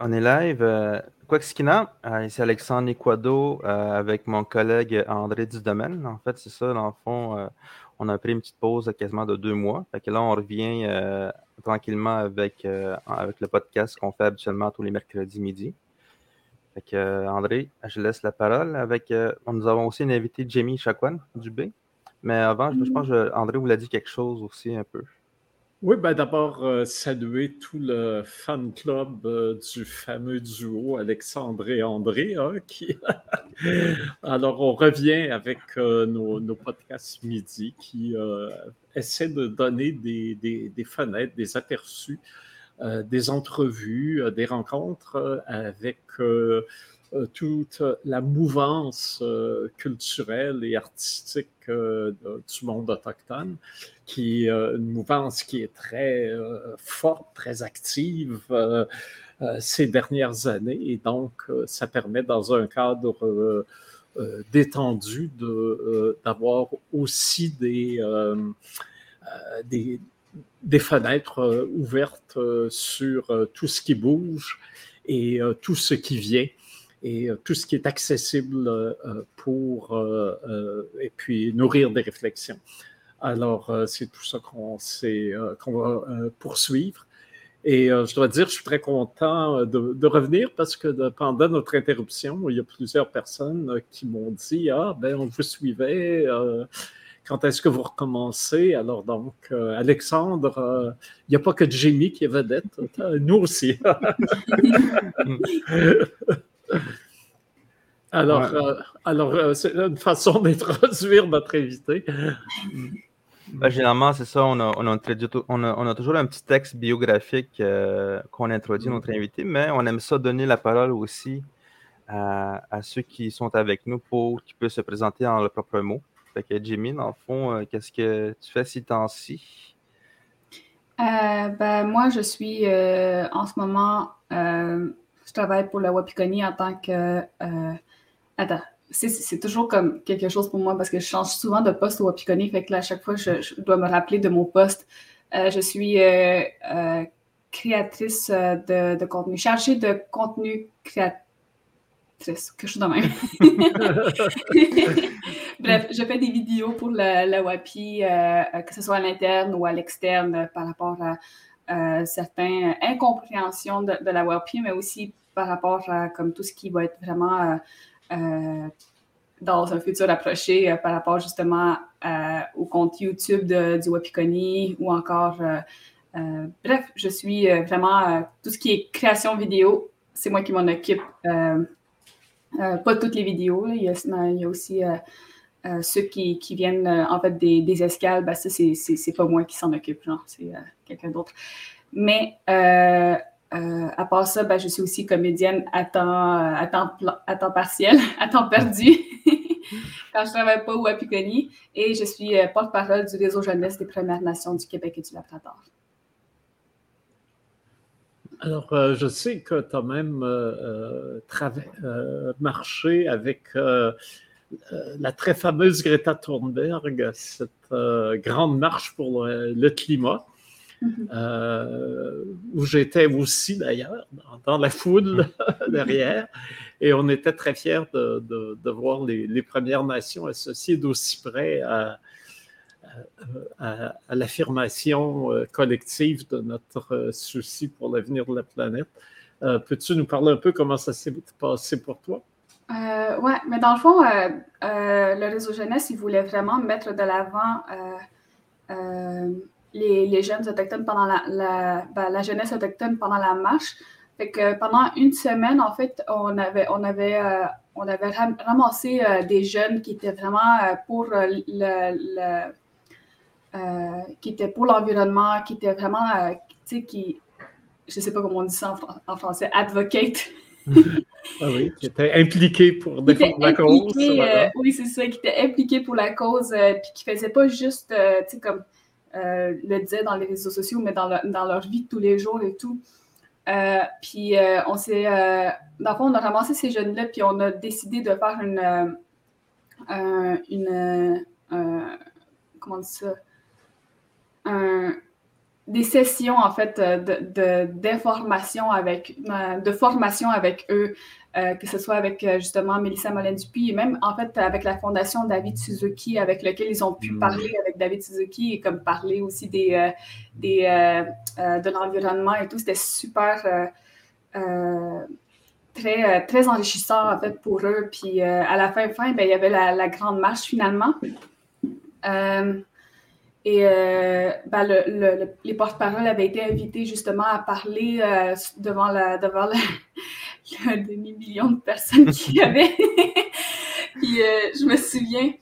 on est live. Euh, quoi que Skina, euh, ici Alexandre Niquado euh, avec mon collègue André Dudomaine. En fait, c'est ça, dans le fond, on a pris une petite pause quasiment de deux mois. Fait que là, on revient tranquillement avec, avec le podcast qu'on fait habituellement tous les mercredis midi. Fait que, André, je laisse la parole avec. nous avons aussi une invité, Jamie Chakwan du B. Mais avant, je, je pense que André vous l'a dit quelque chose aussi un peu. Oui, ben d'abord, euh, saluer tout le fan club euh, du fameux duo Alexandre et André. Hein. Alors, on revient avec euh, nos, podcasts midi qui essaient de donner des, des, fenêtres, des aperçus, des entrevues, des rencontres avec toute la mouvance euh, culturelle et artistique euh, du monde autochtone, qui est une mouvance qui est très forte, très active ces dernières années. Et donc, ça permet dans un cadre détendu d'avoir aussi des, fenêtres ouvertes sur tout ce qui bouge et tout ce qui vient et euh, tout ce qui est accessible euh, euh, pour et puis nourrir des réflexions. Alors, c'est tout ça qu'on va poursuivre. Et je dois dire, je suis très content de, revenir parce que pendant notre interruption, il y a plusieurs personnes qui m'ont dit Ah, ben, on vous suivait. quand est-ce que vous recommencez? Alors, donc, Alexandre, il n'y a pas que Jimmy qui est vedette, nous aussi. Alors, euh, alors euh, c'est une façon d'introduire notre invité. Ben, généralement, c'est ça. On a, on, a, toujours un petit texte biographique euh, qu'on introduit notre invité, mais on aime ça donner la parole aussi à, ceux qui sont avec nous pour qu'ils puissent se présenter en leurs propres mots. Fait que Jimmy, dans le fond, qu'est-ce que tu fais ces temps-ci? ben, moi, je suis en ce moment je travaille pour la Wapikoni en tant que. Euh, attends, c'est toujours comme quelque chose pour moi parce que je change souvent de poste au Wapikoni. Fait que là, à chaque fois, je, dois me rappeler de mon poste. Euh, je suis euh, créatrice de, contenu, chargée de contenu créatrice, quelque chose de même. Bref, je fais des vidéos pour la, WAPI, que ce soit à l'interne ou à l'externe par rapport à certaines incompréhensions de, de la WAPI, mais aussi par rapport à comme tout ce qui va être vraiment euh, euh, dans un futur approché euh, par rapport justement au compte YouTube du Wapikoni ou encore, bref, je suis vraiment tout ce qui est création vidéo, c'est moi qui m'en occupe. pas toutes les vidéos, il, y a, aussi ceux qui, viennent en fait des, escales, ben ça, c'est pas moi qui s'en occupe, c'est quelqu'un d'autre. Mais euh, à part ça, ben, je suis aussi comédienne à temps, à temps, partiel, à temps perdu, quand je travaille pas au Wapikoni. Et je suis euh, porte-parole du réseau jeunesse des Premières Nations du Québec et du Labrador. Alors, euh, je sais que tu as même marché avec la très fameuse Greta Thunberg, cette grande marche pour le climat. Mhm. Euh, où j'étais aussi d'ailleurs, dans, la foule derrière. Et on était très fiers de, voir les, Premières Nations associées d'aussi près à, l'affirmation euh, collective de notre souci pour l'avenir de la planète. Euh, peux-tu nous parler un peu comment ça s'est passé pour toi? Euh, oui, mais dans le fond, le réseau jeunesse, il voulait vraiment mettre de l'avant les, jeunes autochtones pendant la, ben, la, jeunesse autochtone pendant la marche. Fait que pendant une semaine, en fait, on avait, on avait, euh, on avait ramassé euh, des jeunes qui étaient vraiment euh, pour le, qui étaient pour l'environnement, qui étaient vraiment, tu sais, qui, je sais pas comment on dit ça en, français, advocate. ah oui, qui étaient impliqués pour défendre la cause. oui, c'est ça, qui étaient impliqués pour la cause, puis qui faisaient pas juste, tu sais, comme euh, le disaient dans les réseaux sociaux, mais dans, dans, leur vie de tous les jours et tout. Euh, puis euh, on s'est, dans le fond, on a ramassé ces jeunes-là, puis on a décidé de faire une, une comment on dit ça, un, des sessions, en fait, d'information de, avec, de formation avec eux, que ce soit avec justement Mélissa Molin-Dupuis et même, en fait, avec la Fondation David Suzuki, avec lequel ils ont pu mm. parler avec David Suzuki et comme parler aussi des, des, de l'environnement et tout. C'était super très, euh, très enrichissant en fait pour eux. Puis euh, à la fin, fin ben, il y avait la, grande marche finalement. Euh, et ben, le, les porte-paroles avaient été invités justement à parler devant, la, devant le demi-million de personnes qu'il y avait. Puis je me souviens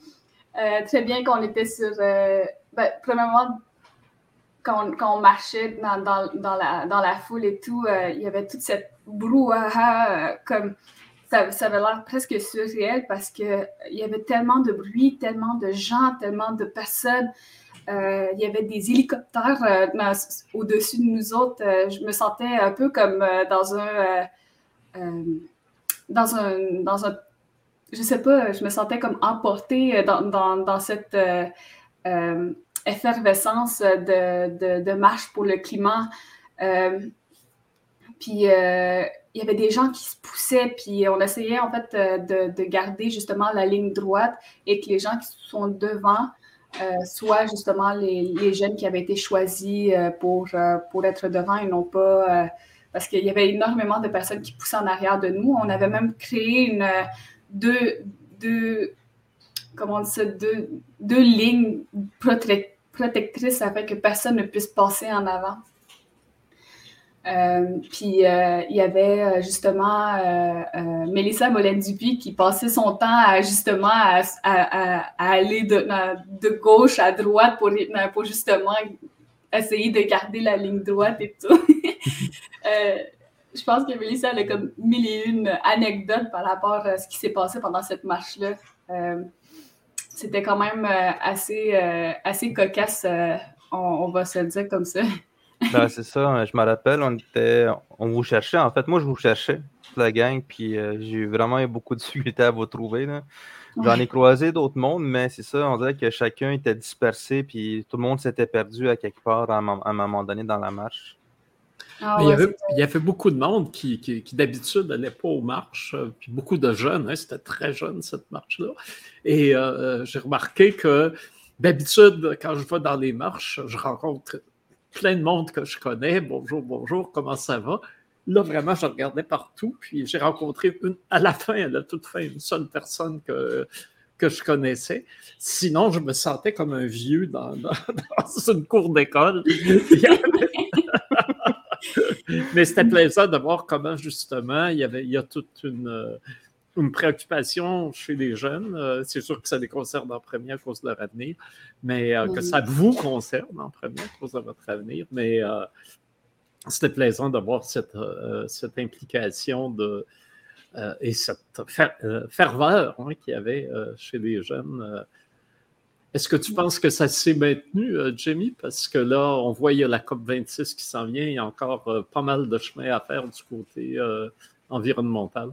très bien qu'on était sur. Ben, premièrement, quand, quand, on marchait dans, dans, dans, la, dans la foule et tout, il y avait toute cette brouhaha, comme ça, ça avait l'air presque surréel parce qu'il y avait tellement de bruit, tellement de gens, tellement de personnes. Euh, il y avait des hélicoptères euh, au-dessus de nous autres. Euh, je me sentais un peu comme dans un, dans un, dans un, je sais pas, je me sentais comme emportée dans, dans, dans cette effervescence de, de, de, marche pour le climat. Puis il y avait des gens qui se poussaient, puis on essayait en fait euh, de, garder justement la ligne droite et que les gens qui sont devant euh, soient justement les, jeunes qui avaient été choisis pour, pour être devant et non pas. parce qu'il y avait énormément de personnes qui poussaient en arrière de nous. On avait même créé deux lignes protectrices afin que personne ne puisse passer en avant. Euh, puis euh, il y avait euh, justement Mélissa Molène-Dupuis qui passait son temps à justement à, aller de, gauche à droite pour, pour justement essayer de garder la ligne droite et tout. je pense que Mélissa a comme mille et une anecdotes par rapport à ce qui s'est passé pendant cette marche-là. C'était quand même assez, assez cocasse, on, on, va se le dire comme ça. Ben, c'est ça, je me rappelle, on était, on vous cherchait. En fait, moi, je vous cherchais, toute la gang, puis euh, j'ai eu vraiment eu beaucoup de difficultés à vous trouver. J'en ai croisé d'autres mondes, mais c'est ça, on dirait que chacun était dispersé, puis tout le monde s'était perdu à quelque part à un, moment donné dans la marche. Ah il, y avait, beaucoup de monde qui, qui, d'habitude n'allait pas aux marches, euh, puis beaucoup de jeunes, hein, c'était très jeune cette marche-là. Et euh, j'ai remarqué que d'habitude, quand je vais dans les marches, je rencontre plein de monde que je connais. Bonjour, bonjour, comment ça va? Là, vraiment, je regardais partout, puis j'ai rencontré une, à la fin, à la toute fin, une seule personne que, que je connaissais. Sinon, je me sentais comme un vieux dans, une cour d'école. Mais c'était plaisant de voir comment, justement, il y, avait, il y a toute une, une préoccupation chez les jeunes. Euh, c'est sûr que ça les concerne en premier à cause de leur avenir, mais euh, que ça vous concerne en premier à cause de votre avenir. Mais euh, c'était plaisant de voir cette, cette implication de, et cette ferveur hein, qu'il y avait chez les jeunes. Est-ce que tu penses que ça s'est maintenu, Jamie? Parce que là, on voit il y a la COP26 qui s'en vient, il y a encore pas mal de chemin à faire du côté environnemental.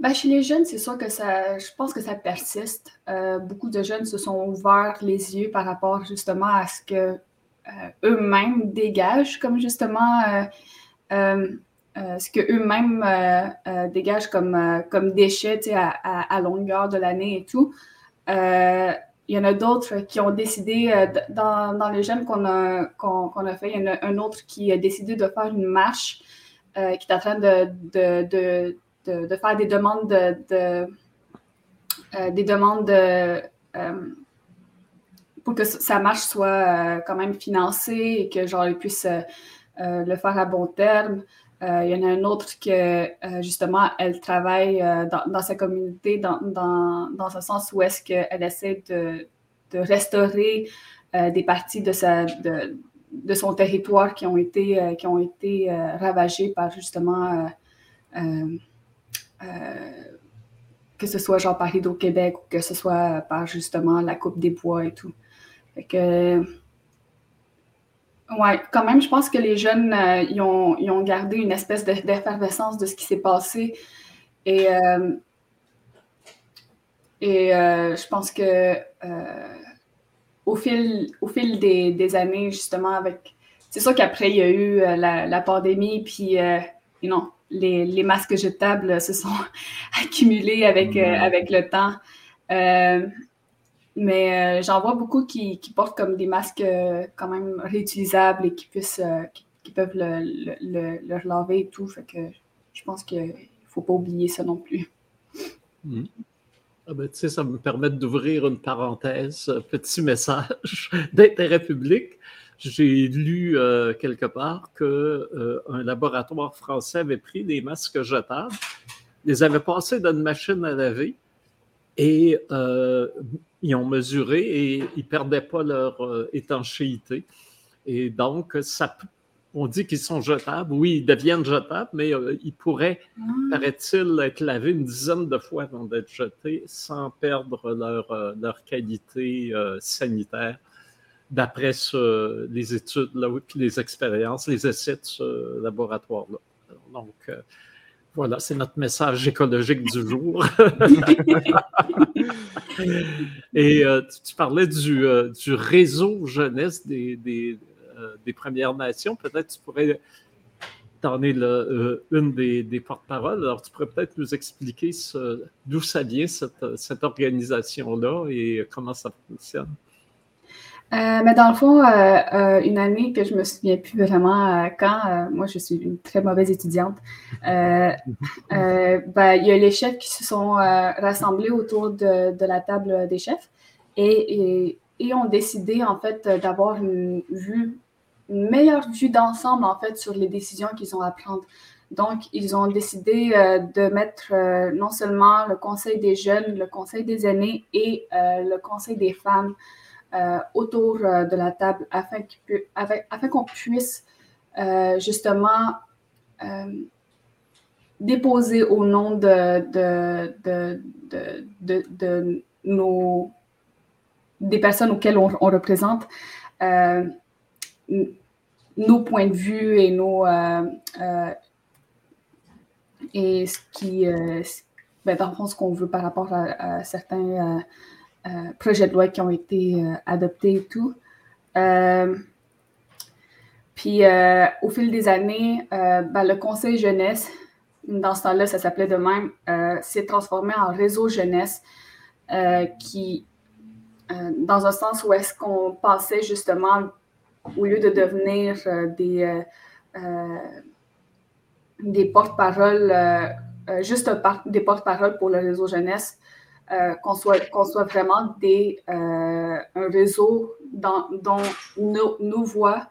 Ben, chez les jeunes, c'est sûr que ça, je pense que ça persiste. Euh, beaucoup de jeunes se sont ouverts les yeux par rapport justement à ce que euh, eux-mêmes dégagent comme justement euh, ce que eux-mêmes dégagent comme, comme déchets à, longueur de l'année et tout. il y en a d'autres qui ont décidé, dans, les jeunes qu'on a, qu'on, a fait, il y en a un autre qui a décidé de faire une marche qui est en train de, faire des demandes de, euh, des demandes euh, pour que sa marche soit euh, quand même financée et que genre ils puissent le faire à bon terme. il y en a un autre que justement elle travaille dans, sa communauté dans, dans, un sens où est-ce qu'elle essaie de, de restaurer des parties de sa de, de, son territoire qui ont été, qui ont été ravagées par justement euh, que ce soit genre par Hydro-Québec ou que ce soit par justement la Coupe des Bois et tout. Fait que, ouais, quand même, je pense que les jeunes, euh, ont, ils, ont, gardé une espèce d'effervescence de, ce qui s'est passé. Et, euh, et je pense que au fil, au fil des, des, années, justement, avec c'est sûr qu'après, il y a eu la, pandémie, puis non, les, les, masques jetables se sont accumulés avec, mm-hmm. avec le temps. mais j'en vois beaucoup qui, qui, portent comme des masques quand même réutilisables et qui puissent qui, peuvent le, le, le, laver et tout. Fait que je pense qu'il ne faut pas oublier ça non plus. Mm. Ah ben, tu sais, ça me permet d'ouvrir une parenthèse, un petit message d'intérêt public. J'ai lu euh, quelque part qu'un euh, laboratoire français avait pris des masques jetables, les avait passés dans une machine à laver et euh, ils ont mesuré et ils ne perdaient pas leur étanchéité. Et donc, ça, on dit qu'ils sont jetables. Oui, ils deviennent jetables, mais ils pourraient, ah. paraît-il, être lavés une dizaine de fois avant d'être jetés sans perdre leur, leur qualité sanitaire, d'après les études, là, les expériences, les essais de ce laboratoire-là. Donc, voilà, c'est notre message écologique du jour. Et tu, parlais du, du réseau jeunesse des euh, des Premières Nations. Peut-être tu pourrais t'en es euh, une des, des porte-paroles. Alors, tu pourrais peut-être nous expliquer d'où ça vient, cette, cette organisation-là, et comment ça fonctionne. Euh, mais dans le fond, une année que je me souviens plus vraiment quand, moi je suis une très mauvaise étudiante, ben, il y a les chefs qui se sont rassemblés autour de, de, la table des chefs et, et, et ont décidé en fait d'avoir une vue une meilleure vue d'ensemble, en fait, sur les décisions qu'ils ont à prendre. Donc, ils ont décidé euh, de mettre euh, non seulement le Conseil des jeunes, le Conseil des aînés et euh, le Conseil des femmes autour de la table afin, afin qu'on puisse justement déposer au nom de, nos, des personnes auxquelles on, représente nos points de vue et nos euh, euh, et ce qui euh, ben, dans ce qu'on veut par rapport à, certains projets de loi qui ont été adoptés et tout. puis au fil des années, ben, le Conseil jeunesse, dans ce temps-là, ça s'appelait de même, s'est transformé en réseau jeunesse qui, dans un sens où est-ce qu'on passait justement au lieu de devenir euh, des, euh, euh, des porte-paroles, juste des porte-paroles pour le réseau jeunesse, qu'on soit, soit vraiment des, un réseau dans, dont nos, nos voix,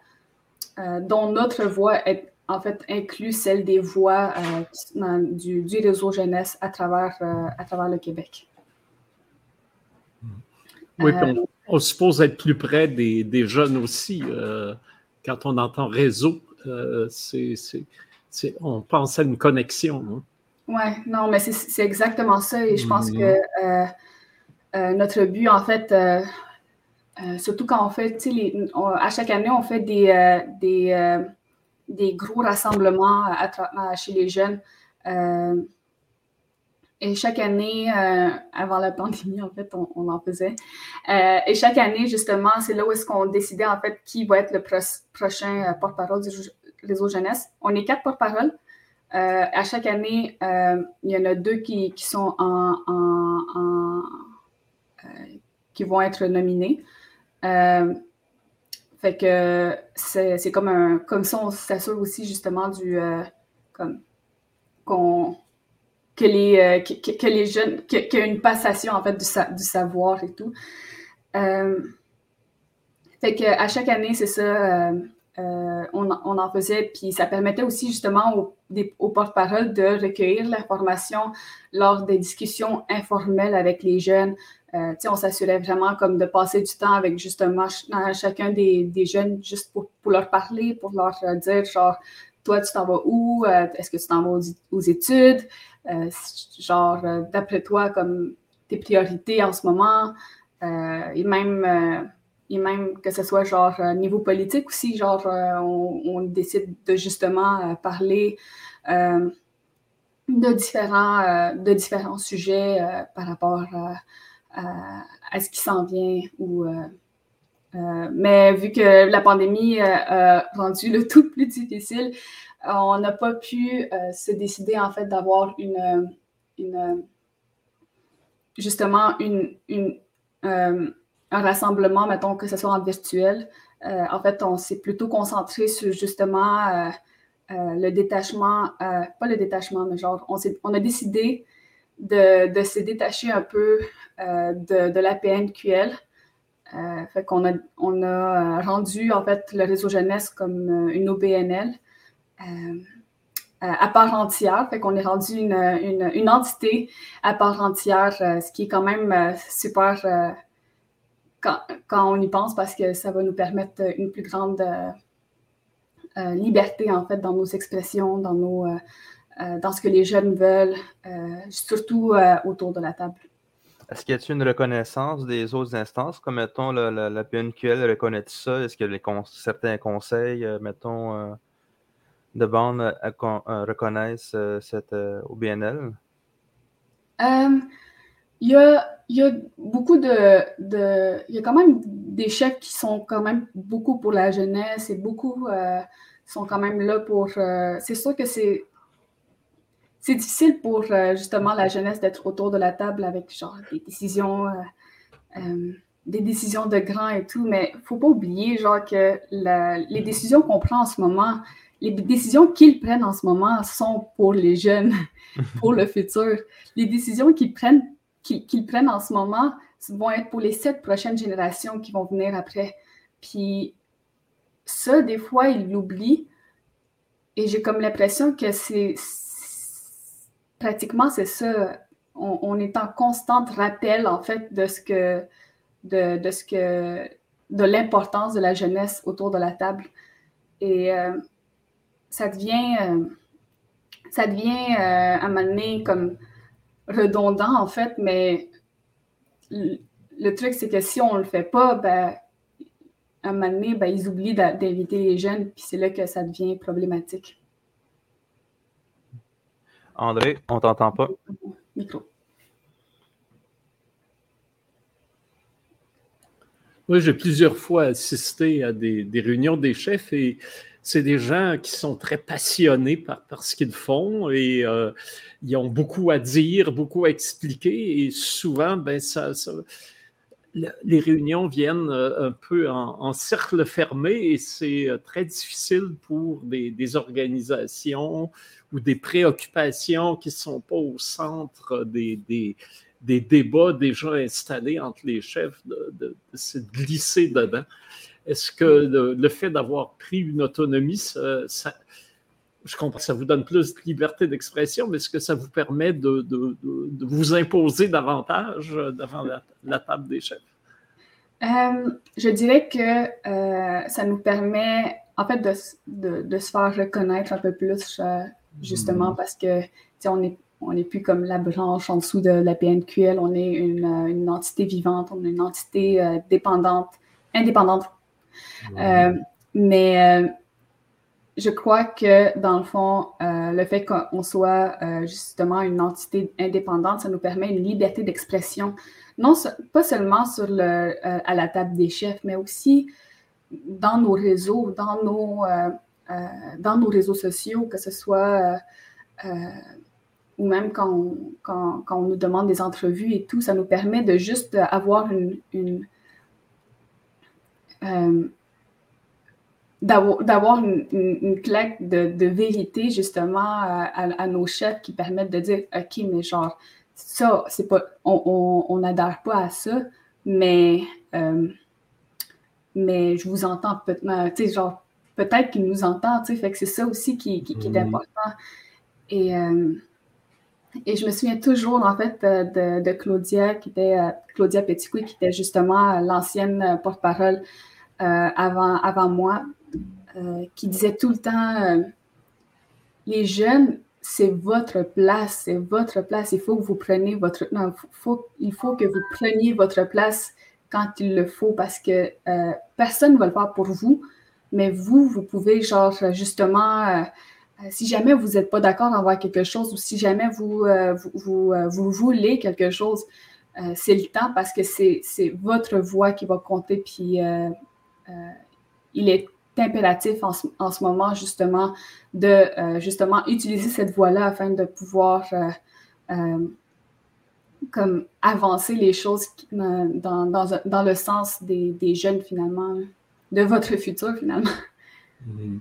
dont notre voix est en fait inclut celle des voix du, du, réseau jeunesse à travers, à travers le Québec. Oui, on suppose être plus près des, jeunes aussi. Euh, quand on entend réseau, euh, on pense à une connexion. Hein. Oui, non, mais c'est exactement ça. Et je pense que euh, notre but, en fait, surtout quand on fait, les, à chaque année, on fait des, des, des gros rassemblements chez les jeunes. Et chaque année, euh, avant la pandémie, en fait, on, en faisait. Euh, et chaque année, justement, c'est là où est-ce qu'on décidait, en fait, qui va être le prochain euh, porte-parole du réseau jeunesse. On est quatre porte-paroles. À chaque année, il y en a deux qui, sont en, en, qui vont être nominés. fait que c'est comme un comme ça, on s'assure aussi justement du comme qu'on que les, euh, que, les jeunes, qu'il y a une passation en fait du, du savoir et tout. Euh, fait que à chaque année, c'est ça, euh, on, en faisait, puis ça permettait aussi justement aux, porte-paroles de recueillir l'information lors des discussions informelles avec les jeunes. on s'assurait vraiment comme de passer du temps avec justement chacun des, des, jeunes juste pour, pour, leur parler, pour leur dire genre, toi, tu t'en vas où? Est-ce que tu t'en vas aux, aux études? Euh, genre, euh, d'après toi, comme tes priorités en ce moment, euh, et même et même que ce soit genre niveau politique aussi, genre on, décide de justement parler de, différents, de différents sujets par rapport à, ce qui s'en vient ou mais vu que la pandémie a rendu le tout plus difficile, on n'a pas pu se décider en fait d'avoir une, une, justement une, une un rassemblement, mettons que ce soit en virtuel. en fait, on s'est plutôt concentré sur justement le détachement, pas le détachement, mais genre, on, on a décidé de, se détacher un peu euh, de, la PNQL. Euh, fait qu'on a, on a rendu en fait le réseau jeunesse comme euh, une OBNL à part entière. Fait qu'on est rendu une, entité à part entière, ce qui est quand même super quand, quand, on y pense parce que ça va nous permettre une plus grande liberté en fait dans nos expressions, dans nos euh, dans ce que les jeunes veulent, euh, surtout euh, autour de la table. Est-ce qu'il y a une reconnaissance des autres instances, comme mettons la, la, PNQL reconnaît ça? Est-ce que les certains conseils, mettons, de bande reconnaissent cette OBNL? Il y, a, y, a, beaucoup de, Il y a quand même des chefs qui sont quand même beaucoup pour la jeunesse et beaucoup sont quand même là pour. c'est sûr que c'est c'est difficile pour euh, justement la jeunesse d'être autour de la table avec genre des décisions, euh, euh, des décisions de grands et tout, mais il faut pas oublier genre que les décisions qu'on prend en ce moment, les décisions qu'ils prennent en ce moment sont pour les jeunes, pour le futur. Les décisions qu'ils prennent, qu'ils prennent en ce moment vont être pour les sept prochaines générations qui vont venir après. Puis ça, des fois, ils l'oublient. Et j'ai comme l'impression que c'est pratiquement, c'est ça. On, est en constant rappel, en fait, de ce que, de, l'importance de la jeunesse autour de la table. Et euh, ça devient, euh, ça devient euh, à un moment comme redondant, en fait, mais le, truc, c'est que si on ne le fait pas, ben, à un moment donné, ben, ils oublient d'inviter les jeunes, puis c'est là que ça devient problématique. André, on t'entend pas. Oui, j'ai plusieurs fois assisté à des, réunions des chefs et c'est des gens qui sont très passionnés par, ce qu'ils font et euh, ils ont beaucoup à dire, beaucoup à expliquer et souvent, ben, ça, les réunions viennent euh, un peu en, cercle fermé et c'est euh, très difficile pour des organisations ou des préoccupations qui ne sont pas au centre des, des, des, débats déjà installés entre les chefs, de, de, se glisser dedans. Est-ce que le, fait d'avoir pris une autonomie, ça, je comprends, ça vous donne plus de liberté d'expression, mais est-ce que ça vous permet de, de, de vous imposer davantage devant la, table des chefs? Euh, je dirais que euh, ça nous permet, en fait, de, se faire reconnaître un peu plus euh, justement, mm. parce que on n'est on est plus comme la branche en dessous de la PNQL, on est une, euh, une entité vivante, on est une entité euh, dépendante, indépendante. Euh, mais je crois que dans le fond, le fait qu'on soit justement une entité indépendante, ça nous permet une liberté d'expression, non pas seulement sur le, à la table des chefs, mais aussi dans nos réseaux, dans nos euh, dans nos réseaux sociaux, que ce soit euh, euh, ou même quand on, quand, on, nous demande des entrevues et tout, ça nous permet de juste avoir une d'avoir une, une, claque de, de, vérité justement à, nos chefs qui permettent de dire OK, mais genre, ça, c'est pas. On n'adhère pas à ça, mais, mais je vous entends peut-être. Tu sais, genre, peut-être qu'il nous entend, tu sais, fait que c'est ça aussi qui, qui, est important. Et, euh, et je me souviens toujours, en fait, de, de Claudia, qui était, euh, Claudia qui était justement l'ancienne porte-parole euh, avant, avant moi, qui disait tout le temps, les jeunes, c'est votre place, c'est votre place. Il faut que vous preniez votre. Non, faut, il faut que vous preniez votre place quand il le faut parce que personne ne va le faire pour vous. Mais vous, vous pouvez, genre, justement, euh, euh, si jamais vous n'êtes pas d'accord d'avoir quelque chose ou si jamais vous, euh, vous, vous, voulez quelque chose, c'est le temps parce que c'est votre voix qui va compter. Puis il est impératif en ce, moment, justement, de justement utiliser cette voix-là afin de pouvoir comme avancer les choses dans, dans, le sens des, des, jeunes, finalement, de votre futur, finalement. Mm-hmm.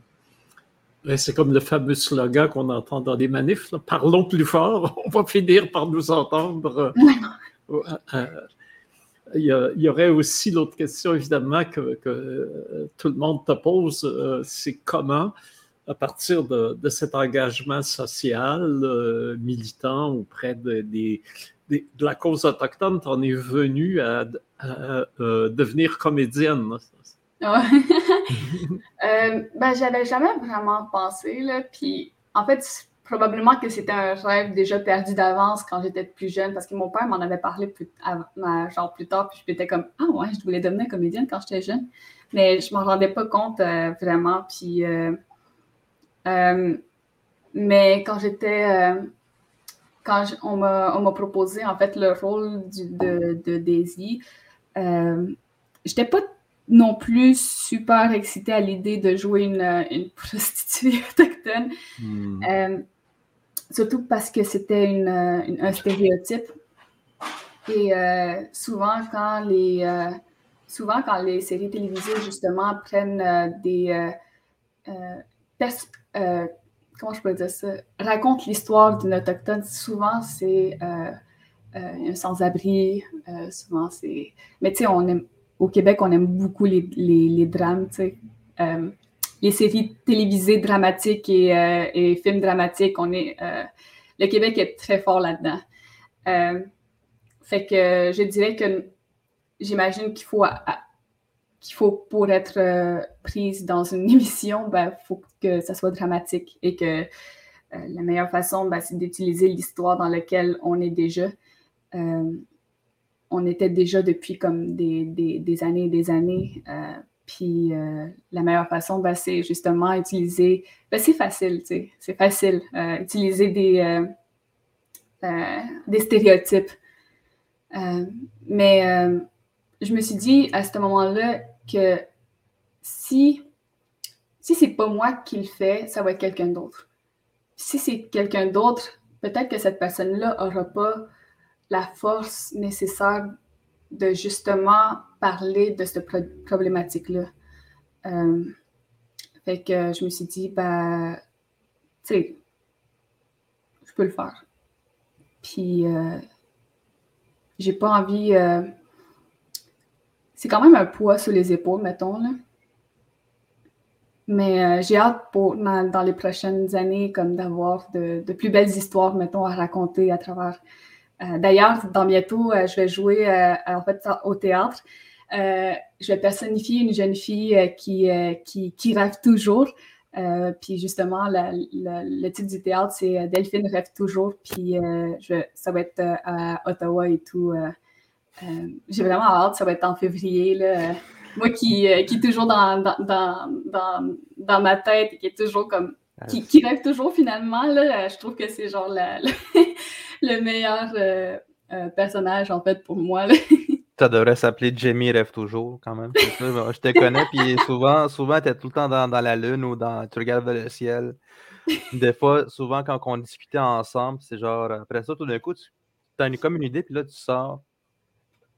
C'est comme le fameux slogan qu'on entend dans les manifs, parlons plus fort, on va finir par nous entendre. Euh, euh, il y, aurait aussi l'autre question, évidemment, que, que, tout le monde te pose, euh, c'est comment, à partir de, cet engagement social, militant auprès de, de, la cause autochtone, tu en es venu à, devenir comédienne. euh, ben, j'avais jamais vraiment pensé, là. Puis, en fait, probablement que c'était un rêve déjà perdu d'avance quand j'étais plus jeune, parce que mon père m'en avait parlé plus, genre plus tard, puis j'étais comme Ah ouais, je voulais devenir comédienne quand j'étais jeune. Mais je m'en rendais pas compte euh, vraiment. Puis, euh, euh, mais quand j'étais. quand on m'a proposé en fait le rôle de, de Daisy, j'étais pas non plus super excitée à l'idée de jouer une, une prostituée autochtone. Hmm. Euh, surtout parce que c'était euh, un stéréotype. Et souvent, quand les, souvent, quand les séries télévisées, justement, prennent des... comment je peux dire ça? Racontent l'histoire d'une autochtone, souvent, c'est un sans-abri, souvent, c'est... Mais tu sais, on aime au Québec, on aime beaucoup les, les, drames. Euh, les séries télévisées dramatiques et, euh, films dramatiques, on est, euh, le Québec est très fort là-dedans. fait que je dirais que j'imagine qu'il faut, qu'il faut, pour être prise dans une émission, il ben, faut que ça soit dramatique et que la meilleure façon, ben, c'est d'utiliser l'histoire dans laquelle on est déjà on était déjà depuis comme des, années et des années. Euh, puis euh, la meilleure façon, ben, c'est justement utiliser. Ben, c'est facile, tu sais. C'est facile. Euh, utiliser des, des stéréotypes. mais je me suis dit à ce moment-là que si, si c'est pas moi qui le fais, ça va être quelqu'un d'autre. Si c'est quelqu'un d'autre, peut-être que cette personne-là n'aura pas la force nécessaire de justement parler de cette problématique-là. Euh, fait que je me suis dit, ben, tu sais, je peux le faire. Puis, euh, j'ai pas envie. Euh, c'est quand même un poids sur les épaules, mettons, là. Mais j'ai hâte pour, dans, les prochaines années, comme d'avoir de, plus belles histoires, mettons, à raconter à travers euh, d'ailleurs, dans bientôt, euh, je vais jouer euh, en fait au théâtre. Je vais personnifier une jeune fille qui, qui, rêve toujours. puis justement, le titre du théâtre, c'est Delphine rêve toujours. Puis je, ça va être à Ottawa et tout. J'ai vraiment hâte, ça va être en février. Là. Moi qui, qui est toujours dans, dans, dans, dans, ma tête et qui est toujours comme. Qui, qui rêve toujours finalement, là, je trouve que c'est genre la, le meilleur euh, euh, personnage, en fait, pour moi. Ça devrait s'appeler Jamie rêve toujours, quand même. je te connais, puis souvent, souvent tu es tout le temps dans, la lune ou dans, tu regardes le ciel. Des fois, souvent, quand on discutait ensemble, c'est genre, après ça, tout d'un coup, tu as une, comme une idée, puis là, tu sors,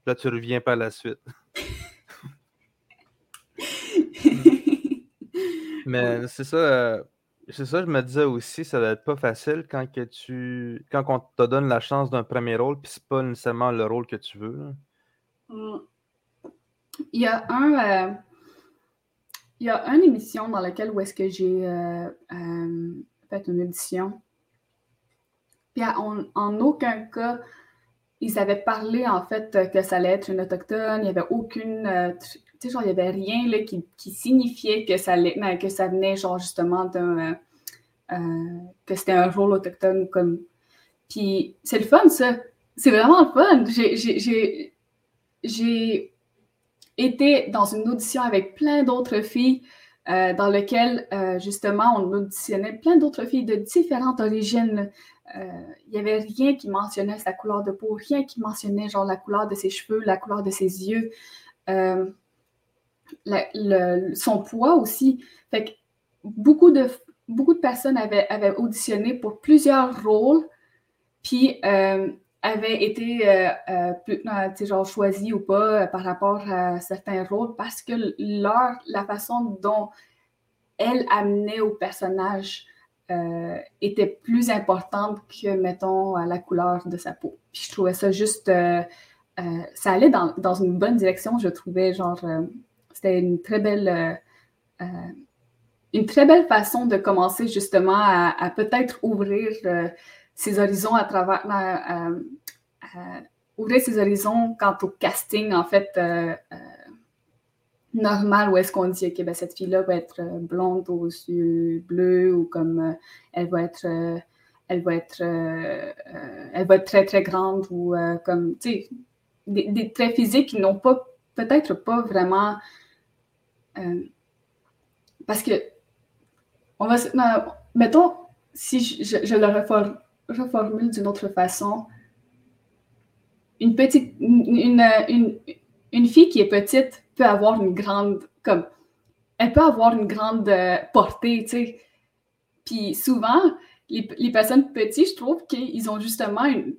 là, tu reviens par la suite. Mais c'est ça, euh, c'est ça, je me disais aussi, ça va être pas facile quand que tu quand on te donne la chance d'un premier rôle, puis c'est pas nécessairement le rôle que tu veux. Il y a un euh, il y a une émission dans laquelle où est-ce que j'ai euh, euh, fait une audition. Puis en, aucun cas, ils avaient parlé en fait que ça allait être une autochtone. Il n'y avait aucune tu sais, genre, il n'y avait rien là, qui, signifiait que ça, allait, ben, que ça venait, genre, justement, d'un. Que c'était un rôle autochtone comme. Puis c'est le fun, ça. C'est vraiment le fun. J'ai été dans une audition avec plein d'autres filles euh, dans lequel, euh, justement, on auditionnait plein d'autres filles de différentes origines. il n'y avait rien qui mentionnait sa couleur de peau, rien qui mentionnait genre la couleur de ses cheveux, la couleur de ses yeux, son poids aussi. Fait que beaucoup de, beaucoup de personnes avaient, avaient auditionné pour plusieurs rôles, puis avaient été euh, genre choisies ou pas par rapport à certains rôles parce que leur, la façon dont elle amenait au personnage euh, était plus importante que, mettons, la couleur de sa peau. Puis je trouvais ça juste. Euh, euh, ça allait dans, dans, une bonne direction, je trouvais. Genre, c'était une très belle. une très belle façon de commencer justement à, peut-être ouvrir ses horizons à travers. ouvrir ses horizons quant au casting, en fait normal où est-ce qu'on dit que ben, cette fille-là va être euh, blonde aux yeux bleus ou comme euh, elle va être euh, elle va être elle va être très très grande ou comme tu sais des, traits physiques qui n'ont pas peut-être pas vraiment parce que on va mettons si je, je, le reformule d'une autre façon une petite une, une, une fille qui est petite peut avoir une grande, comme, elle peut avoir une grande euh, portée, tu sais. Puis souvent, les, les, personnes petites, je trouve qu'ils ont justement une,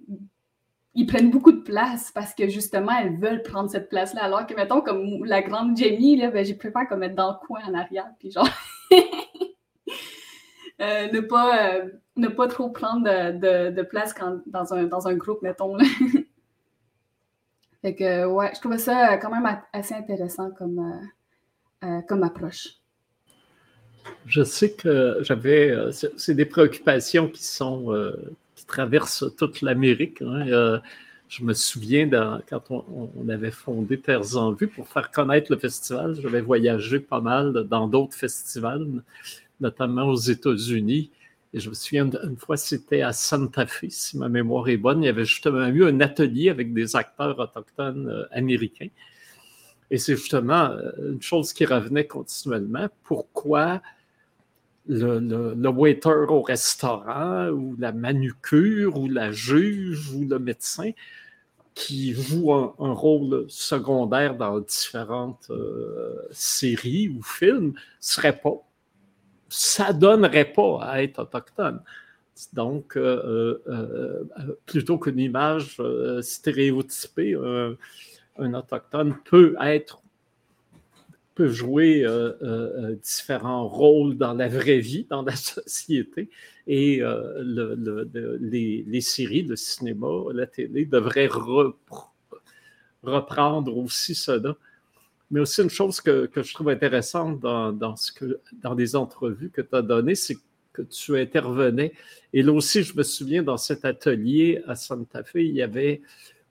ils prennent beaucoup de place parce que justement, elles veulent prendre cette place-là. Alors que, mettons, comme la grande Jamie, là, ben, j'ai préféré comme être dans le coin en arrière, puis genre, euh, ne, pas, euh, ne pas trop prendre de, place dans, un, groupe, mettons. Que, ouais, je trouvais ça quand même assez intéressant comme, euh, euh, comme approche. Je sais que j'avais. Euh, c'est des préoccupations qui sont. qui traversent toute l'Amérique. Hein. je me souviens quand on, avait fondé Terres en Vue pour faire connaître le festival, j'avais voyagé pas mal dans d'autres festivals, notamment aux États-Unis. Et je me souviens, une fois, c'était à Santa Fe, si ma mémoire est bonne. Il y avait justement eu un atelier avec des acteurs autochtones euh, américains. Et c'est justement euh, une chose qui revenait continuellement. Pourquoi le, waiter au restaurant ou la manucure ou la juge ou le médecin qui joue un, rôle secondaire dans différentes euh, séries ou films serait pas ça donnerait pas à être autochtone. Donc, euh, euh, euh, plutôt qu'une image stéréotypée, un autochtone peut être peut jouer différents rôles dans la vraie vie, dans la société, et les, séries, le cinéma, la télé devraient reprendre aussi cela. Mais aussi une chose que, je trouve intéressante dans, ce que, dans les entrevues que tu as données, c'est que tu intervenais. Et là aussi, je me souviens, dans cet atelier à Santa Fe, il y avait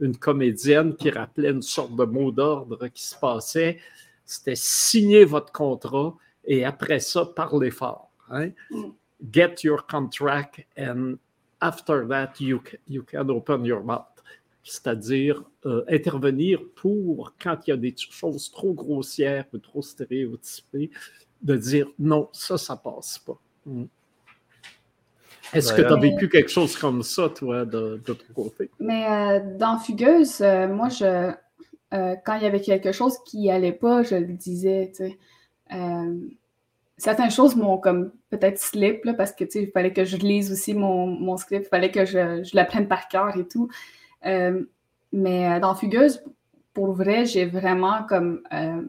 une comédienne qui rappelait une sorte de mot d'ordre qui se passait. C'était signer votre contrat et après ça, parlez fort. Hein? Mm. Get your contract and after that, you, you can open your mouth c'est-à-dire euh, intervenir pour, quand il y a des choses trop grossières ou trop stéréotypées, de dire non, ça, ça passe pas. Mm. Est-ce que tu as vécu quelque chose comme ça, toi, de, ton côté? Mais euh, dans Fugueuse, euh, moi, je, quand il y avait quelque chose qui allait pas, je le disais, certaines choses m'ont comme peut-être slip, parce que, il fallait que je lise aussi mon, script, il fallait que je, je l'apprenne par cœur et tout. Euh, mais euh, dans Fugueuse, pour vrai, j'ai vraiment comme euh,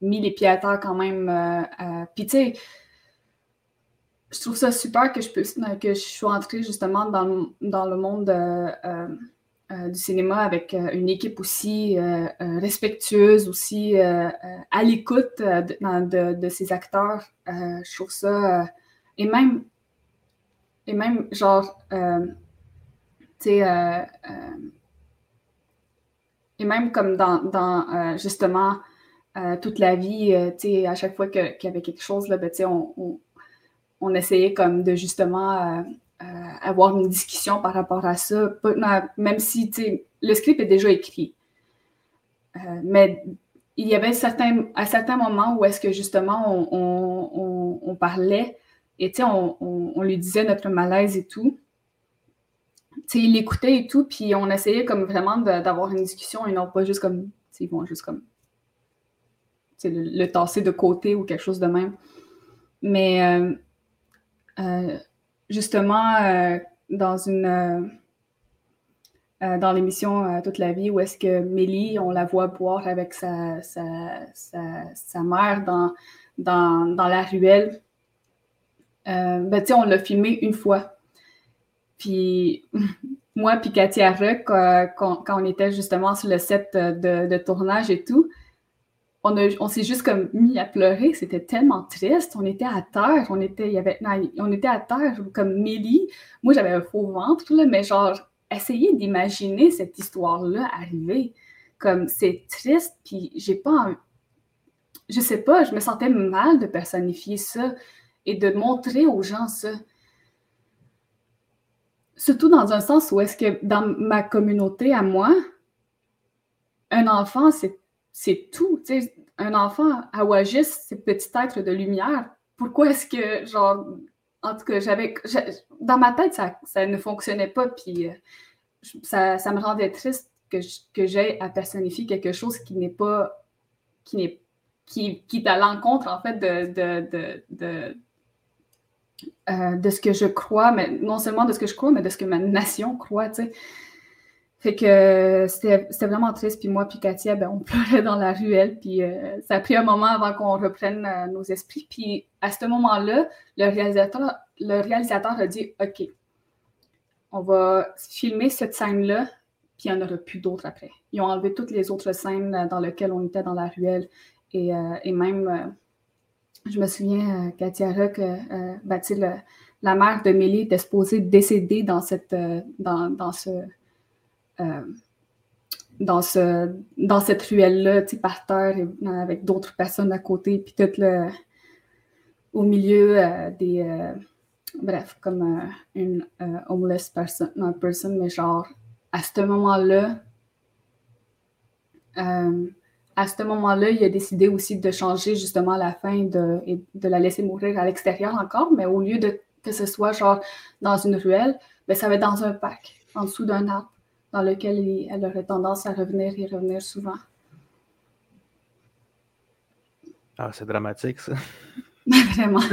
mis les pieds à terre quand même. Puis tu sais, je trouve ça super que je puisse que je sois entrée justement dans, dans le monde du cinéma avec une équipe aussi respectueuse, aussi à l'écoute de, de, ces acteurs. je trouve ça et même et même genre euh, euh, et même comme dans, euh, justement toute la vie, à chaque fois qu'il y avait quelque chose, là, ben, on, on, essayait comme de justement avoir une discussion par rapport à ça, même si le script est déjà écrit. mais il y avait certains, à certains moments où est-ce que justement on, on parlait et on, on, lui disait notre malaise et tout. Il écoutait et tout, puis on essayait comme vraiment d'avoir une discussion et non pas juste comme, ils vont juste comme le, le, tasser de côté ou quelque chose de même. Mais euh, euh, justement, euh, dans une dans l'émission Toute la vie, où est-ce que Mélie, on la voit boire avec sa, sa, sa, mère dans, dans, dans, la ruelle. ben, on l'a filmé une fois. Puis moi, puis Katia Ruck, quand, quand, on était justement sur le set de, tournage et tout, on, s'est juste comme mis à pleurer. C'était tellement triste. On était à terre. On était, il y avait, on était à terre comme Mélie. Moi, j'avais un faux ventre, mais genre, essayez d'imaginer cette histoire-là arriver. Comme c'est triste, puis j'ai pas. Je sais pas, je me sentais mal de personnifier ça et de montrer aux gens ça. Surtout dans un sens où est-ce que dans ma communauté à moi, un enfant, c'est tout. sais, un enfant à Wagis, c'est petit être de lumière. Pourquoi est-ce que, genre, en tout cas, j'avais. Dans ma tête, ça, ça, ne fonctionnait pas, puis euh, ça, ça, me rendait triste que, que j'aie à personnifier quelque chose qui n'est pas. qui n'est qui, qui est à l'encontre, en fait, de, de euh, de ce que je crois, mais non seulement de ce que je crois, mais de ce que ma nation croit, tu sais. Fait que c'était vraiment triste. Puis moi, puis Katia, ben, on pleurait dans la ruelle. Puis euh, ça a pris un moment avant qu'on reprenne euh, nos esprits. Puis à ce moment-là, le réalisateur, le réalisateur a dit OK, on va filmer cette scène-là, puis il n'y en aura plus d'autres après. Ils ont enlevé toutes les autres scènes dans lesquelles on était dans la ruelle. Et, euh, et même, je me souviens, Katia Rock, ben, la mère de Mélie était supposée décéder dans, cette, dans, dans ce euh, dans, ce, dans cette ruelle-là, par terre, avec d'autres personnes à côté, puis tout le, au milieu euh, des. Euh, bref, comme une homeless person, non, person, mais genre, à ce moment-là, à ce moment-là, il a décidé aussi de changer justement la fin de, et de la laisser mourir à l'extérieur encore, mais au lieu de que ce soit genre dans une ruelle, ben, ça va être dans un parc, en dessous d'un arbre dans lequel elle aurait tendance à revenir et revenir souvent. Ah, c'est dramatique, ça. Vraiment.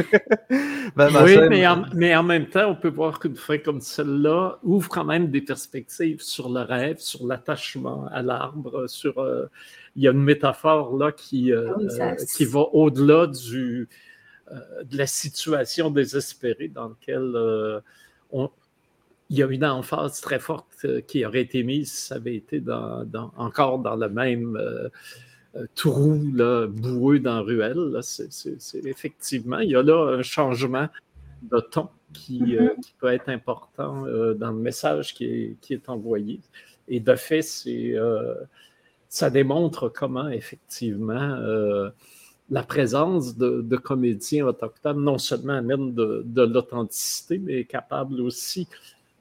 Ben, oui, mais en, mais en, même temps, on peut voir qu'une fin comme celle-là ouvre quand même des perspectives sur le rêve, sur l'attachement à l'arbre, sur... Euh, il y a une métaphore là qui, euh, ah qui va au-delà du, euh, de la situation désespérée dans laquelle on, il y a une emphase très forte euh, qui aurait été mise si ça avait été dans, encore dans le même euh, euh, trou là, boueux dans ruelle. C'est, effectivement, il y a là un changement de ton qui, mm-hmm. peut être important dans le message qui est, qui est, envoyé. Et de fait, c'est, ça démontre comment effectivement la présence de, comédiens autochtones non seulement amène de, de l'authenticité, mais est capable aussi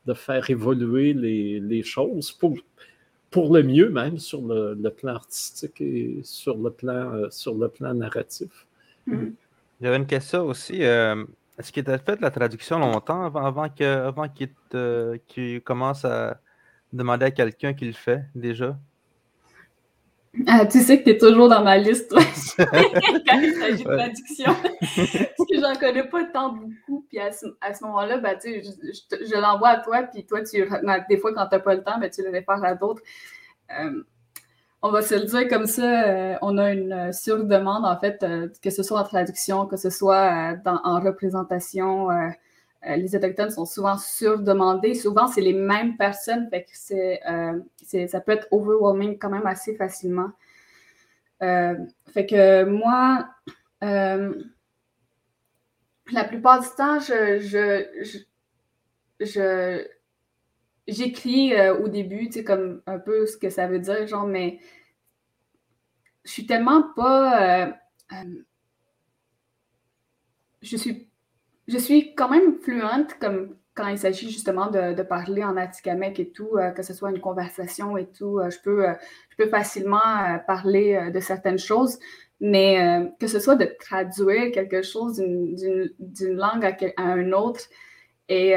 de faire évoluer les, choses pour, pour le mieux, même sur le, plan artistique et sur le plan, euh, sur le plan narratif. J'avais une question aussi. Euh, est-ce qu'il t'a fait la traduction longtemps avant, avant qu'il commence à demander à quelqu'un qui le fait déjà? Ah, tu sais que tu es toujours dans ma liste, toi, quand il s'agit de traduction. Parce que j'en connais pas tant beaucoup. Puis à ce, moment-là, ben, tu je, je, l'envoie à toi, puis toi, tu, des fois, quand tu n'as pas le temps, ben, tu le réfères à d'autres. Euh, on va se le dire comme ça, euh, on a une sur-demande, en fait, euh, que ce soit en traduction, que ce soit en représentation euh, les Autochtones sont souvent surdemandés. Souvent, c'est les mêmes personnes, fait que euh, ça peut être overwhelming quand même assez facilement. Euh, fait que moi, la plupart du temps, je, j'écris au début, tu sais, comme un peu ce que ça veut dire, genre, mais je suis tellement pas. je suis je suis quand même fluente comme quand il s'agit justement de, parler en Atikamek et tout, euh, que ce soit une conversation et tout, euh, je, peux, euh, je peux facilement parler de certaines choses, mais que ce soit de traduire quelque chose d'une langue à, à, un autre et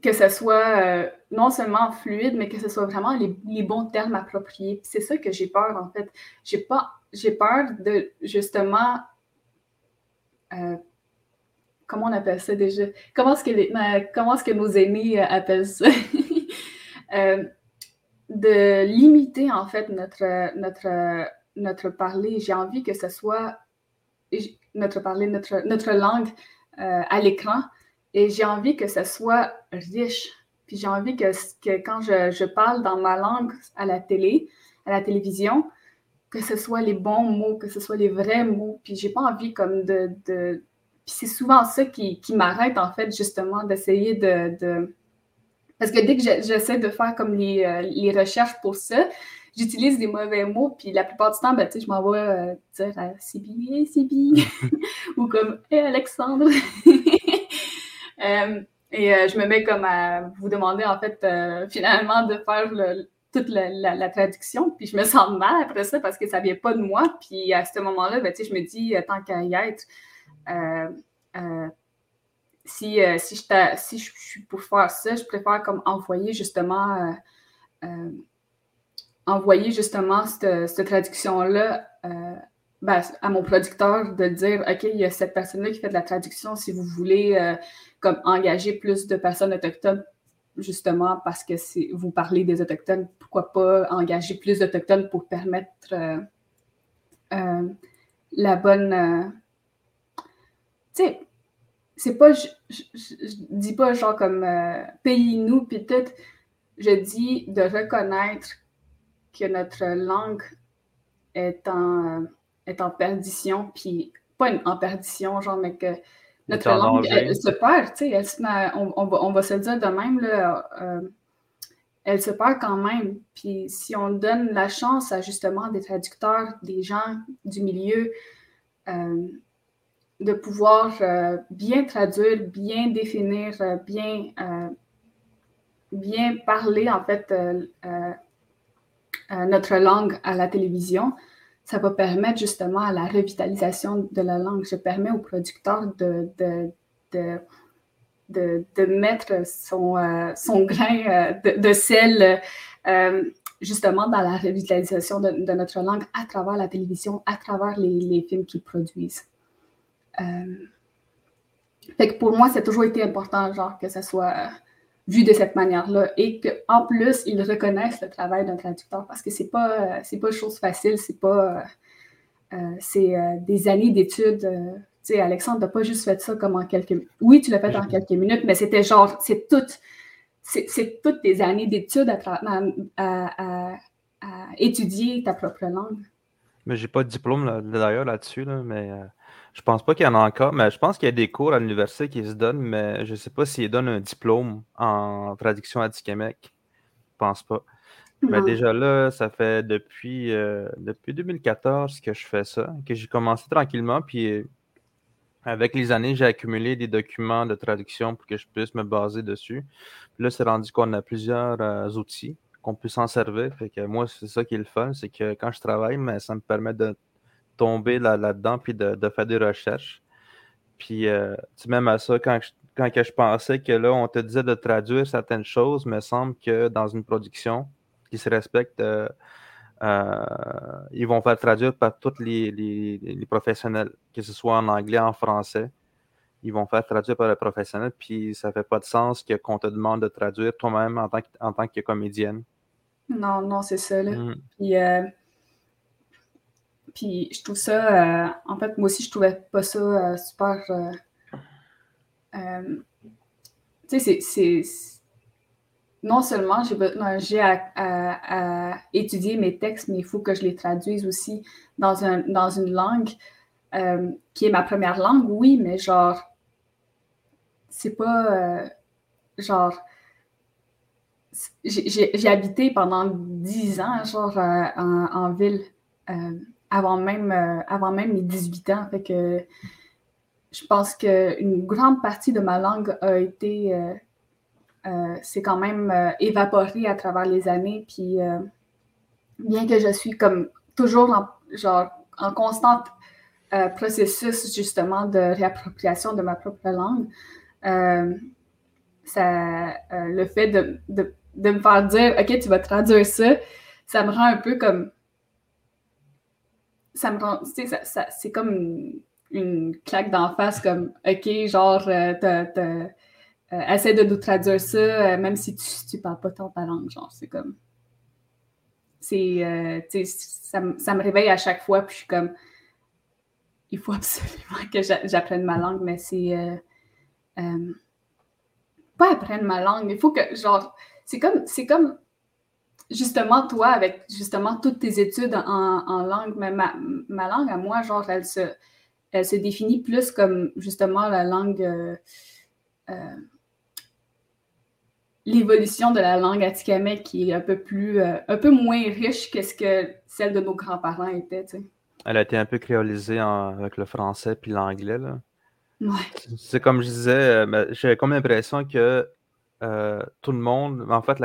que ce soit non seulement fluide, mais que ce soit vraiment les, bons termes appropriés. C'est ça que j'ai peur, en fait. J'ai pas, j'ai peur de justement comment on appelle ça déjà? Comment est-ce que, nos aînés appellent ça? de limiter en fait notre, notre, notre parler. J'ai envie que ce soit notre parler, notre, notre langue euh, à l'écran et j'ai envie que ce soit riche. Puis j'ai envie que, que quand je, je, parle dans ma langue à la télé, à la télévision, que ce soit les bons mots, que ce soit les vrais mots. Puis j'ai pas envie comme de. de... Puis c'est souvent ça qui, qui m'arrête en fait justement d'essayer de, de parce que dès que j'essaie de faire comme les, euh, les, recherches pour ça, j'utilise des mauvais mots, puis la plupart du temps, ben, je m'envoie euh, dire à Sibi, hey ou comme Hey Alexandre. Euh, et je me mets comme à vous demander, en fait, finalement, de faire toute la, traduction, puis je me sens mal après ça parce que ça vient pas de moi, puis à ce moment-là, ben, je me dis, tant qu'à y être, si, euh, si, je si, je suis pour faire ça, je préfère comme envoyer justement, euh, euh, envoyer justement cette, traduction-là ben, à mon producteur de dire OK, il y a cette personne-là qui fait de la traduction. Si vous voulez comme engager plus de personnes autochtones, justement parce que vous parlez des Autochtones, pourquoi pas engager plus d'Autochtones pour permettre la bonne. tu sais, c'est pas, je, dis pas genre comme euh, pays-nous, puis tout. Je dis de reconnaître que notre langue est en, est en perdition, puis pas en perdition, genre, mais que notre langue, elle, se perd, tu sais, on, on, va, on, va, se le dire de même, là, euh, elle se perd quand même. Puis si on donne la chance à justement des traducteurs, des gens du milieu, euh, de pouvoir euh, bien traduire, bien définir, bien, bien parler en fait notre langue à la télévision, ça va permettre justement à la revitalisation de la langue. Je permets aux producteurs de, de, de, mettre son, son grain de, sel justement dans la revitalisation de, notre langue à travers la télévision, à travers les, films qu'ils produisent. Euh, fait pour moi, c'est toujours été important, genre, que ça soit euh, vu de cette manière-là et qu'en plus, ils reconnaissent le travail d'un traducteur parce que c'est pas, euh, c'est pas chose facile, c'est pas. c'est des années d'études. tu sais, Alexandre n'a pas juste fait ça comme en quelques minutes. Oui, tu l'as fait en quelques minutes, mais c'était genre, c'est tout. C'est toutes tes années d'études à, à, étudier ta propre langue. Mais j'ai pas de diplôme d'ailleurs là-dessus, là, mais je pense pas qu'il y en a encore, mais je pense qu'il y a des cours à l'université qui se donnent, mais je ne sais pas s'ils donnent un diplôme en traduction à Québec. Je pense pas. Mais déjà là, ça fait depuis, euh, depuis 2014 que je fais ça, que j'ai commencé tranquillement, puis avec les années, j'ai accumulé des documents de traduction pour que je puisse me baser dessus. Puis là, c'est rendu qu'on a plusieurs euh, outils qu'on peut s'en servir. Fait que moi, c'est ça qui est le fun, c'est que quand je travaille, mais ça me permet de tomber là-dedans puis de, faire des recherches. Puis, euh, même à ça, quand je, quand je pensais que là, on te disait de traduire certaines choses, me semble que dans une production qui se respecte, euh, euh, ils vont faire traduire par tous les, professionnels, que ce soit en anglais, en français. Ils vont faire traduire par les professionnels, puis ça fait pas de sens qu'on te demande de traduire toi-même en tant que, en tant que comédienne. Non, non, c'est ça. Là. Mm. Puis, puis je trouve ça, euh, en fait, moi aussi, je trouvais pas ça euh, super. Euh, tu sais, c'est. Non seulement j'ai à, étudier mes textes, mais il faut que je les traduise aussi dans, un, dans une langue qui est ma première langue, oui, mais genre, c'est pas. genre, j'ai habité pendant dix ans, genre, en, en ville avant même, euh, avant même mes 18 ans. Fait que je pense qu'une grande partie de ma langue a été, euh, euh, c'est quand même évaporé à travers les années. Puis bien que je suis comme toujours en, genre, en constant processus justement de réappropriation de ma propre langue, ça, le fait de, de, de, me faire dire, OK, tu vas traduire ça, ça me rend un peu comme. Ça me rend. Tu sais, ça, c'est comme une, claque d'en face, comme, OK, genre, t'as euh, essaie de nous traduire ça, euh, même si tu, tu parles pas ton ta langue, genre, c'est comme. C'est. Euh, ça, ça, me réveille à chaque fois, puis je suis comme. Il faut absolument que j'apprenne ma langue, mais c'est. pas apprendre ma langue, il faut que, genre. C'est comme. C'est comme. Justement, toi, avec justement toutes tes études en, en langue, mais ma, ma, langue à moi, genre, elle se, elle se définit plus comme justement la langue. Euh, l'évolution de la langue atikamekw qui est un peu plus, euh, un peu moins riche que ce que celle de nos grands-parents était. Elle a été un peu créolisée avec le français puis l'anglais. C'est comme je disais, euh, j'ai comme l'impression que euh, tout le monde, en fait,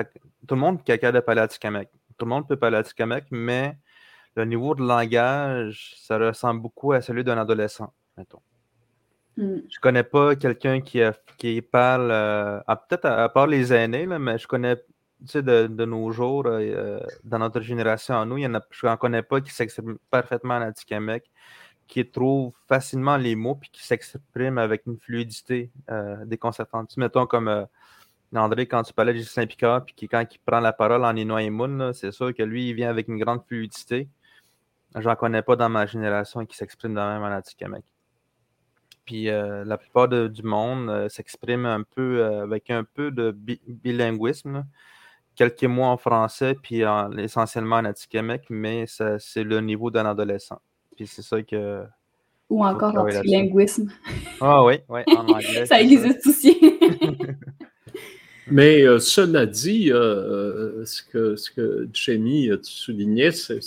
tout le monde capable de parler atikamekw. Tout le monde peut parler atikamekw, mais le niveau de langage, ça ressemble beaucoup à celui d'un adolescent, mettons. Mm. Je connais pas quelqu'un qui, qui parle, euh, peut-être à, part les aînés, mais je connais, de, nos jours, euh, dans notre génération à nous, y en a, je n'en connais pas qui s'expriment parfaitement en Atikamek, qui trouve facilement les mots puis qui s'exprime avec une fluidité euh, déconcertante. Mettons comme André, quand tu parlais de Justin Picard, puis qui, quand il prend la parole en Inouï c'est sûr que lui, il vient avec une grande fluidité. J'en connais pas dans ma génération qui s'exprime de même en Atikamek. Puis euh, la plupart du monde euh, s'exprime un peu euh, avec un peu de bilinguisme. Quelques mots en français, puis essentiellement en atikamekw, mais c'est le niveau d'un adolescent. Puis c'est ça que. Ou encore en bilinguisme. Ah oui, oui, en anglais. ça existe aussi. Mais cela dit, ce, que, ce que Jamie soulignait, c'est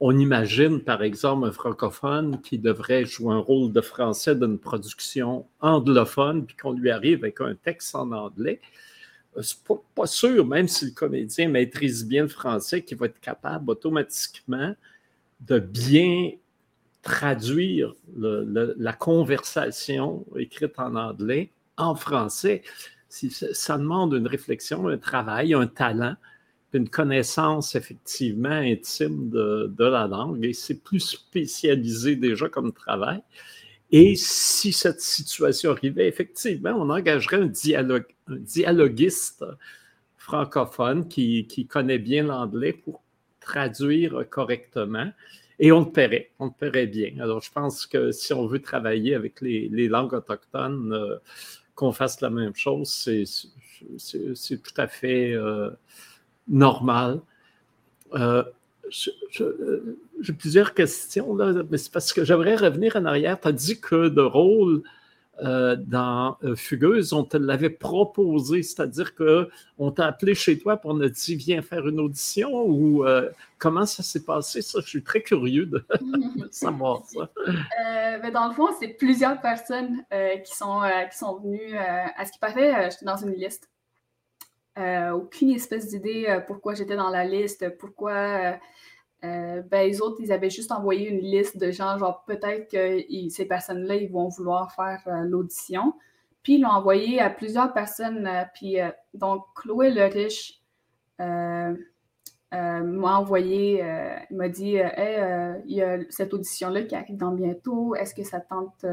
on imagine, par exemple, un francophone qui devrait jouer un rôle de français d'une production anglophone, puis qu'on lui arrive avec un texte en anglais. Euh, c'est pas, pas sûr, même si le comédien maîtrise bien le français, qu'il va être capable automatiquement de bien traduire la conversation écrite en anglais en français. Ça demande une réflexion, un travail, un talent une connaissance effectivement intime de, la langue et c'est plus spécialisé déjà comme travail. Et si cette situation arrivait, effectivement, on engagerait un, dialogue, dialoguiste francophone qui, connaît bien l'anglais pour traduire correctement et on le paierait, on le paierait bien. Alors, je pense que si on veut travailler avec les, langues autochtones, euh, qu'on fasse la même chose, c'est tout à fait euh, normal. Euh, j'ai plusieurs questions, là, mais c'est parce que j'aimerais revenir en arrière. Tu as dit que de rôle euh, dans Fugueuse, on te l'avait proposé, c'est-à-dire qu'on t'a appelé chez toi pour on a dit viens faire une audition ou comment ça s'est passé? Ça, je suis très curieux de savoir ça. Ben, dans le fond, c'est plusieurs personnes qui, sont, qui sont venues. à ce qui paraît, j'étais dans une liste. Euh, aucune espèce d'idée euh, pourquoi j'étais dans la liste, pourquoi. Euh, ben, les autres, ils avaient juste envoyé une liste de gens, genre peut-être que ces personnes-là, ils vont vouloir faire l'audition. Puis ils l'ont envoyé à plusieurs personnes. puis donc, Chloé Le Riche m'a envoyé, il m'a dit Hey, il y a cette audition-là qui arrive dans bientôt. Est-ce que ça tente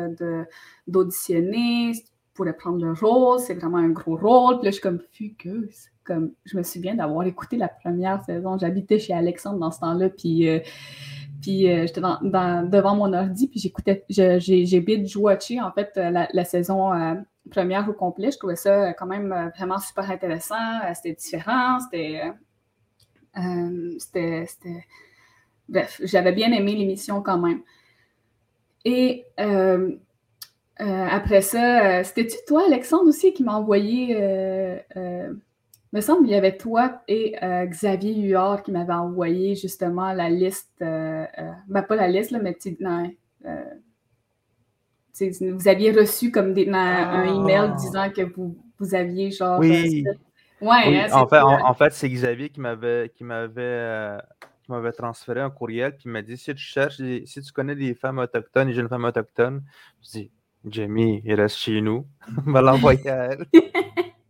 d'auditionner? Pourrais prendre le rôle, c'est vraiment un gros rôle. Puis là, je suis comme fugueuse. Comme, je me souviens d'avoir écouté la première saison. J'habitais chez Alexandre dans ce temps-là, puis, euh, puis euh, j'étais devant mon ordi, puis j'écoutais, j'ai binge-watché en fait la, saison euh, première au complet. Je trouvais ça quand même vraiment super intéressant. C'était différent, c'était. c'était. Bref, j'avais bien aimé l'émission quand même. Et euh, après ça, euh, c'était-tu toi, Alexandre, aussi, qui m'a envoyé. Euh, me semble il y avait toi et Xavier Huard qui m'avaient envoyé justement la liste. ben, pas la liste, là, mais non, vous aviez reçu comme des, un email ah. disant que vous, vous aviez genre. Oui. Ouais, hein, en, fait, en, fait, c'est Xavier qui m'avait qui m'avait m'avait transféré un courriel il m'a dit si tu cherches, si tu connais des femmes autochtones, des jeunes femmes autochtones, je dis Jamie, il reste chez nous. On va l'envoyer à elle.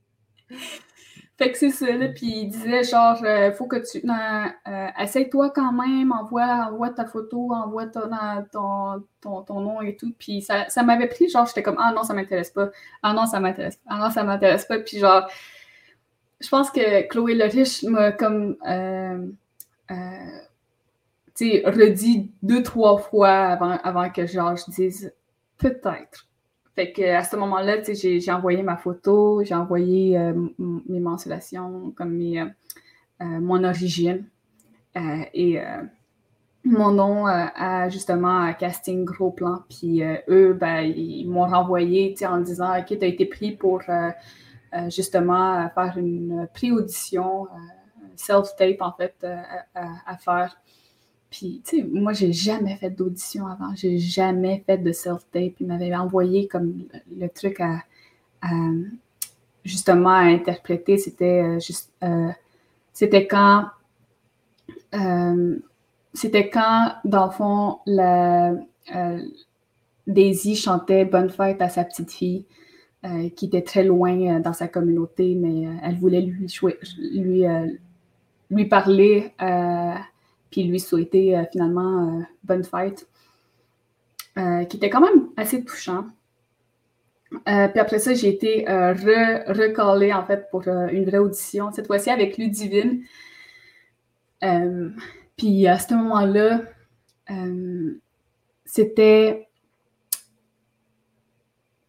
Fait que c'est ça, là. Puis il disait, genre, euh, faut que tu. Euh, essaye-toi quand même, envoie, ta photo, envoie ton, ton, ton, nom et tout. Puis ça, ça m'avait pris, genre, j'étais comme, ah non, ça m'intéresse pas. Ah non, ça m'intéresse pas. Ah non, ça m'intéresse pas. Puis genre, je pense que Chloé Le Riche m'a comme. Euh, tu sais, redit deux, trois fois avant, avant que, genre, je dise peut-être fait que à ce moment-là, j'ai envoyé ma photo, j'ai envoyé euh, mes mensurations, comme mes, euh, euh, mon origine et mon nom à justement casting gros plan. Puis eux, ben, ils m'ont renvoyé en disant Ok, tu as été pris pour justement faire une pré-audition, self-tape en fait, à faire. Puis, tu sais, moi, j'ai jamais fait d'audition avant. J'ai jamais fait de self-tape. Il m'avait envoyé comme le, truc à, justement à interpréter. C'était euh, juste. Euh, c'était quand. Euh, c'était quand, dans le fond, la, Daisy chantait Bonne fête à sa petite fille. qui était très loin dans sa communauté, mais elle voulait lui, lui, lui parler lui souhaiter euh, finalement euh, bonne fête, euh, qui était quand même assez touchant. puis après ça, j'ai été recallée en fait pour une vraie audition, cette fois-ci avec Ludivine. puis à ce moment-là, c'était.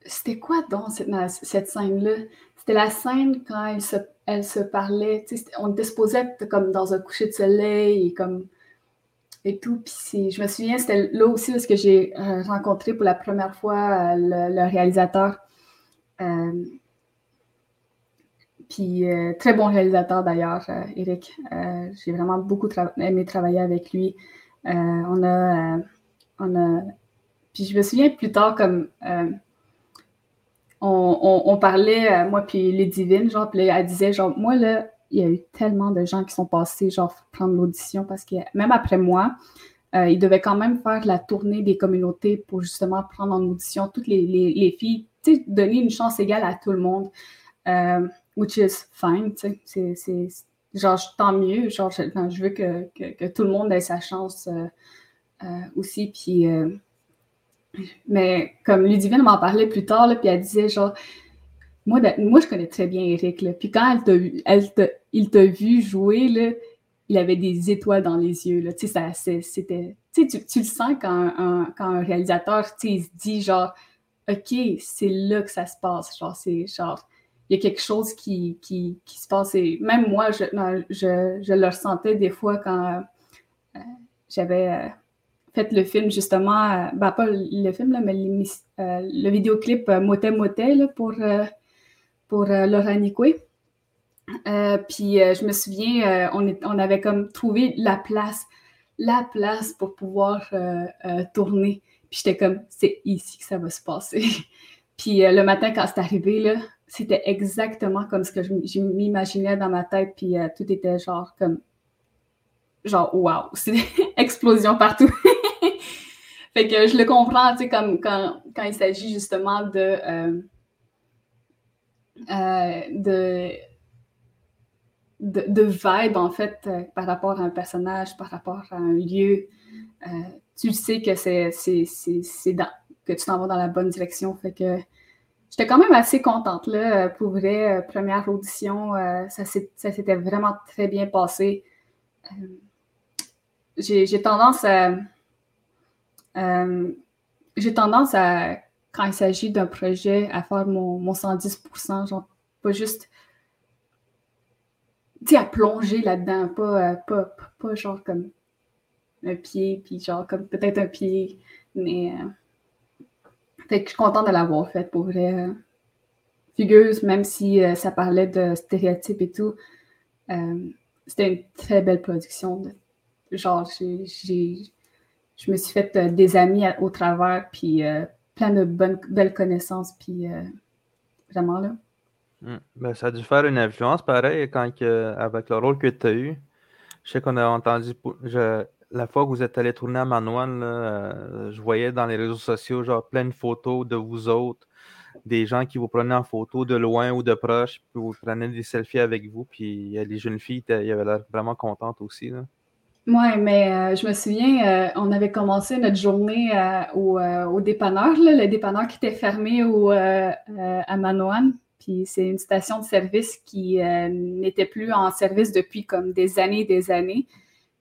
C'était quoi dans cette, cette scène-là? C'était la scène quand elle se, elle se parlait. On était supposé être comme dans un coucher de soleil et comme et tout. Puis je me souviens, c'était là aussi parce que j'ai euh, rencontré pour la première fois euh, le, réalisateur. Euh, puis très bon réalisateur d'ailleurs, Eric. j'ai vraiment beaucoup aimé travailler avec lui. on a, on a. Puis je me souviens plus tard comme on, parlait, moi puis les divines, genre, elle disait genre moi là, il y a eu tellement de gens qui sont passés, genre, prendre l'audition parce que même après moi, euh, ils devaient quand même faire la tournée des communautés pour justement prendre en audition toutes les, les, filles, donner une chance égale à tout le monde, euh, which is fine, c'est genre tant mieux, genre je, veux que, que, tout le monde ait sa chance euh, aussi, puis mais comme Ludivine m'en parlait plus tard, là, puis elle disait genre moi, moi, je connais très bien Eric. Là. Puis quand elle elle il t'a vu jouer, là, il avait des étoiles dans les yeux. Là. Tu, sais, c'était, tu, tu, le sens quand un, quand un réalisateur il se dit genre, OK, c'est là que ça se passe. Genre, c'est genre, il y a quelque chose qui, qui, qui se passe. Et même moi, je, je, je, le ressentais des fois quand euh, j'avais euh, fait le film, justement, euh, ben, pas le film, là, mais le vidéoclip Motet Motet là, pour pour euh, Laura Nicoué. Euh, puis euh, je me souviens, on, avait comme trouvé la place, la place pour pouvoir tourner. Puis j'étais comme, c'est ici que ça va se passer. puis le matin, quand c'est arrivé, là, c'était exactement comme ce que je, m'imaginais dans ma tête. Puis tout était genre comme, genre, wow, c'est explosion partout. fait que je le comprends, tu sais, comme quand, quand il s'agit justement de de, de, vibe, en fait, euh, par rapport à un personnage, par rapport à un lieu. Euh, tu sais que c'est que tu t'en vas dans la bonne direction. Fait que j'étais quand même assez contente là, pour vrai. première audition, ça s'était vraiment très bien passé. J'ai tendance à j'ai tendance à quand il s'agit d'un projet, à faire mon, mon 110%, genre pas juste à plonger là-dedans, pas, euh, pas, pas, genre comme un pied, puis genre comme peut-être un pied, mais euh, fait que je suis contente de l'avoir fait pour vrai. Euh, Fugueuse, même si ça parlait de stéréotypes et tout, c'était une très belle production. genre, j'ai, je me suis fait des amis au travers, puis plein de bonnes, belles connaissances, puis euh, vraiment là. Hmm. Ben, ça a dû faire une influence pareil quand avec le rôle que tu as eu. Je sais qu'on a entendu la fois que vous êtes allé tourner à Manoine, euh, je voyais dans les réseaux sociaux genre plein de photos de vous autres des gens qui vous prenaient en photo de loin ou de proche, puis vous prenaient des selfies avec vous, puis les jeunes filles, ils avaient l'air vraiment contentes aussi. Oui, mais je me souviens, on avait commencé notre journée au, dépanneur, le dépanneur qui était fermé au, à Manoan. Puis c'est une station de service qui n'était plus en service depuis comme des années et des années.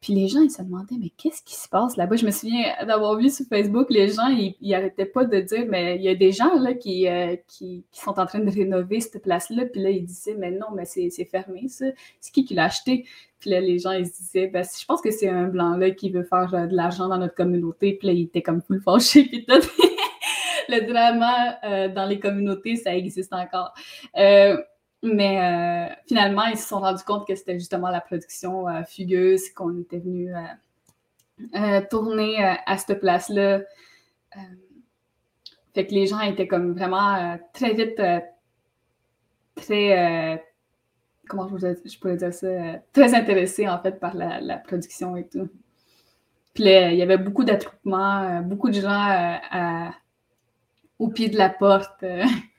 Puis les gens, ils se demandaient, mais qu'est-ce qui se passe là-bas? Je me souviens d'avoir vu sur Facebook, les gens, ils n'arrêtaient pas de dire, mais il y a des gens là qui, euh, qui, sont en train de rénover cette place-là. Puis là, ils disaient, mais non, mais c'est fermé, ça. C'est qui qui l'a acheté? Puis là, les gens, ils se disaient, ben, je pense que c'est un blanc-là qui veut faire euh, de l'argent dans notre communauté. Puis là, il était comme full fâché. Puis tout. le drama euh, dans les communautés, ça existe encore. Mais euh, finalement, ils se sont rendus compte que c'était justement la production fugueuse qu'on était venu tourner à cette place-là. fait que les gens étaient comme vraiment très vite, très, comment je, pourrais dire ça, très intéressés en fait par la, production et tout. Puis il y avait beaucoup d'attroupements, beaucoup de gens au pied de la porte.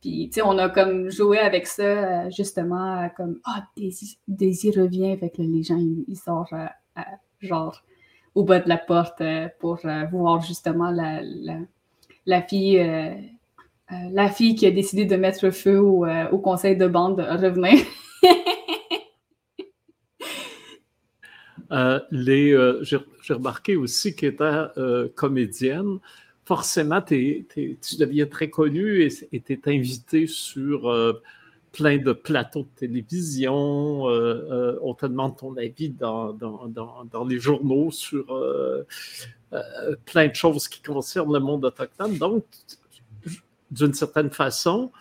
Puis, tu sais, on a comme joué avec ça, euh, justement, comme Ah, Daisy, revient. Que les gens, ils, sortent, euh, genre, au bas de la porte euh, pour voir justement la, la, fille. La fille qui a décidé de mettre feu au, au conseil de bande revenir. J'ai remarqué aussi qu'elle était comédienne forcément, tu deviens très connu et tu es invité sur euh, plein de plateaux de télévision. Euh, euh, on te demande ton avis dans, dans, les journaux sur plein de choses qui concernent le monde autochtone. Donc, d'une certaine façon,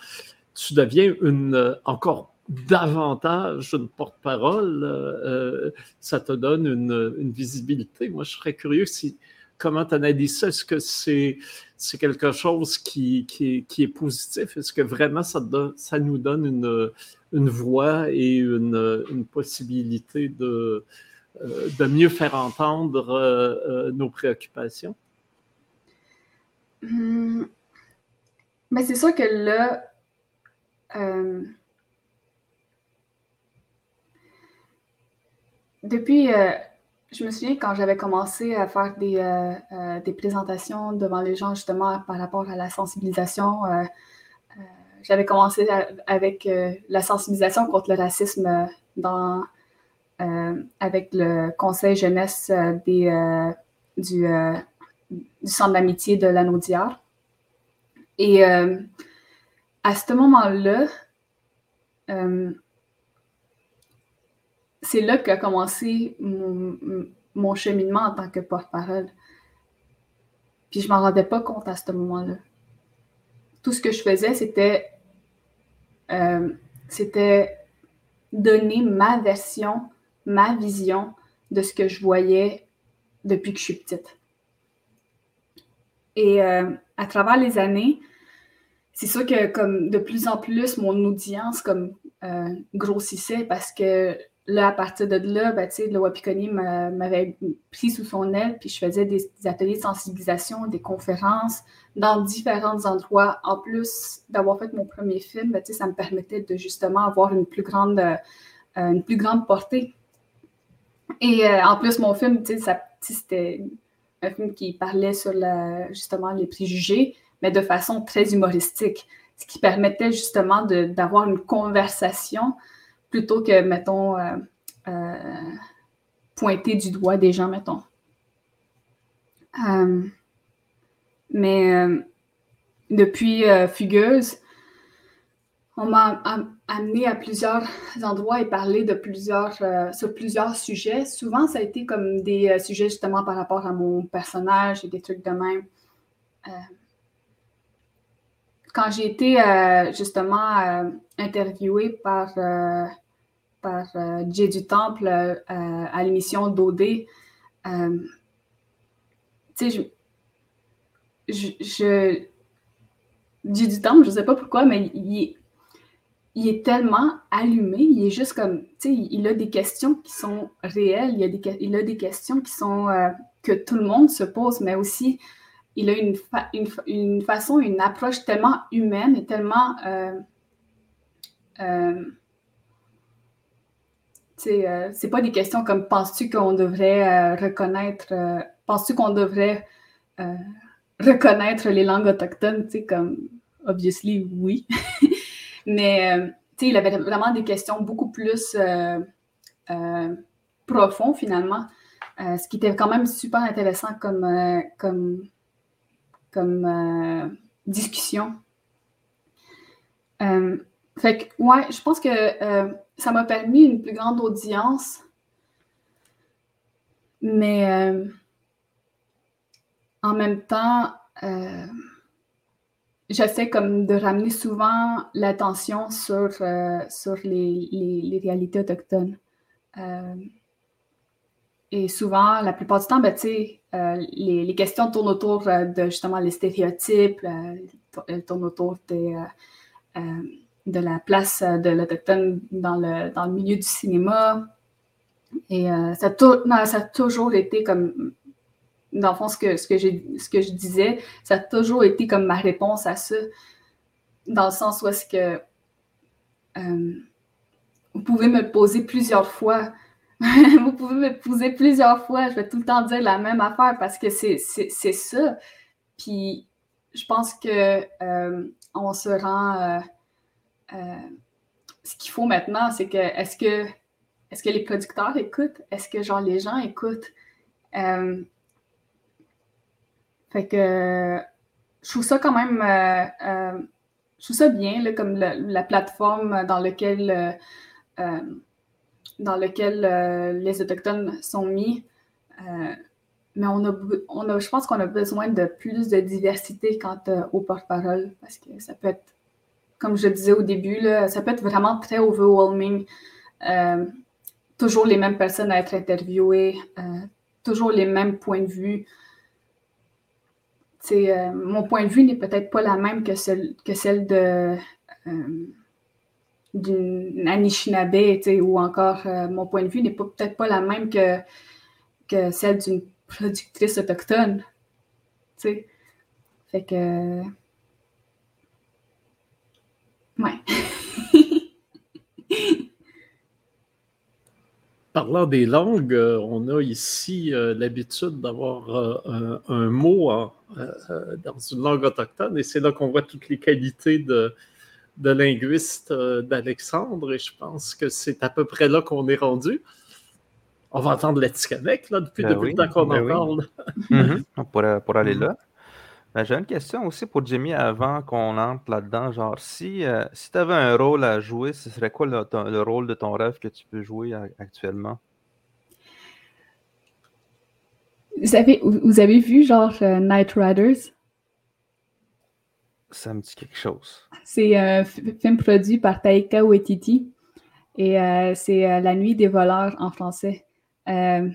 tu deviens une, encore davantage une porte-parole. ça te donne une, visibilité. Moi, je serais curieux si comment tu analyses ça? Est-ce que c'est quelque chose qui, qui, est, positif? Est-ce que vraiment ça, ça nous donne une, une voix et une, une possibilité de, euh, de mieux faire entendre euh, euh, nos préoccupations? Hum. Mais c'est sûr que là, depuis je me souviens quand j'avais commencé à faire des, euh, euh, des, présentations devant les gens justement par rapport à la sensibilisation. Euh, j'avais commencé avec la sensibilisation contre le racisme dans, avec le conseil jeunesse du, du, centre d'amitié de l'Anaudière. Et à ce moment-là, c'est là qu'a commencé mon, cheminement en tant que porte-parole. Puis je m'en rendais pas compte à ce moment-là. Tout ce que je faisais, c'était euh, c'était donner ma version, ma vision de ce que je voyais depuis que je suis petite. Et euh, à travers les années, c'est sûr que comme de plus en plus mon audience comme euh, grossissait parce que là, à partir de là, ben, le Wapikoni m'avait pris sous son aile, puis je faisais des, ateliers de sensibilisation, des conférences dans différents endroits. En plus d'avoir fait mon premier film, ben, ça me permettait de justement avoir une plus grande, euh, une plus grande portée. Et en plus, mon film, c'était un film qui parlait sur justement les préjugés, mais de façon très humoristique, ce qui permettait justement d'avoir une conversation plutôt que, mettons, euh, euh, pointer du doigt des gens, mettons. Euh, mais depuis Fugueuse, on m'a amené à plusieurs endroits et parlé de plusieurs, sur plusieurs sujets. Souvent, ça a été comme des sujets justement par rapport à mon personnage et des trucs de même. quand j'ai été justement interviewée par par euh, du Temple euh, à l'émission d'OD. Euh, tu sais, je, je, du Temple, je ne sais pas pourquoi, mais il, il, est tellement allumé, il est juste comme, tu sais, il a des questions qui sont réelles, il a des, il a des questions qui sont, euh, que tout le monde se pose, mais aussi il a une, une, façon, une approche tellement humaine et tellement. Euh, euh, euh c'est pas des questions comme penses-tu qu'on devrait euh, reconnaître, penses-tu qu'on devrait reconnaître les langues autochtones, tu sais, comme obviously oui. Mais sais, il avait vraiment des questions beaucoup plus profondes finalement, ce qui était quand même super intéressant comme, comme comme euh, discussion. Euh, fait que, ouais, je pense que euh, ça m'a permis une plus grande audience, mais en même temps, j'essaie comme de ramener souvent l'attention sur, sur les, les, réalités autochtones. Et souvent, la plupart du temps, ben, euh, les, les, questions tournent autour euh, de justement les stéréotypes, euh, elles tournent autour de la place de l'Autochtone dans le, dans le milieu du cinéma. Et ça, ça, a toujours été comme, dans le fond, ce que, ce, que ce que je disais, ça a toujours été comme ma réponse à ça, dans le sens où est-ce que vous pouvez me poser plusieurs fois vous pouvez me poser plusieurs fois, je vais tout le temps dire la même affaire parce que c'est ça. Puis je pense que euh, on se rend. Euh, euh, ce qu'il faut maintenant, c'est que est-ce que est-ce que les producteurs écoutent? Est-ce que genre les gens écoutent? Fait que je trouve ça quand même je trouve ça bien là, comme la plateforme dans laquelle dans lequel euh, les Autochtones sont mis. Euh, mais on a, on a, je pense qu'on a besoin de plus de diversité quant euh, aux porte-parole parce que ça peut être, comme je disais au début, là, ça peut être vraiment très overwhelming. toujours les mêmes personnes à être interviewées, toujours les mêmes points de vue. Mon point de vue n'est peut-être pas la même que, celle, de d'une Anishinaabe, ou encore euh, mon point de vue n'est peut-être pas la même que, celle d'une productrice autochtone. Fait que. Ouais. Parlant des langues, euh, on a ici euh, l'habitude d'avoir un, mot dans une langue autochtone et c'est là qu'on voit toutes les qualités de, de linguiste euh, d'Alexandre et je pense que c'est à peu près là qu'on est rendu. On va entendre l'Atikamekw, là, depuis, ben depuis le temps qu'on ben en parle. Mhm. pour, aller mhm. là. Ben, j'ai une question aussi pour Jimmy avant qu'on entre là-dedans. Genre, si, euh, si tu avais un rôle à jouer, ce serait quoi le, rôle de ton rêve que tu peux jouer actuellement? Vous avez, vous avez vu genre euh, Night Riders? Ça me dit quelque chose. C'est un film produit par Taika Waititi et euh, c'est euh, La nuit des voleurs en français. Euh,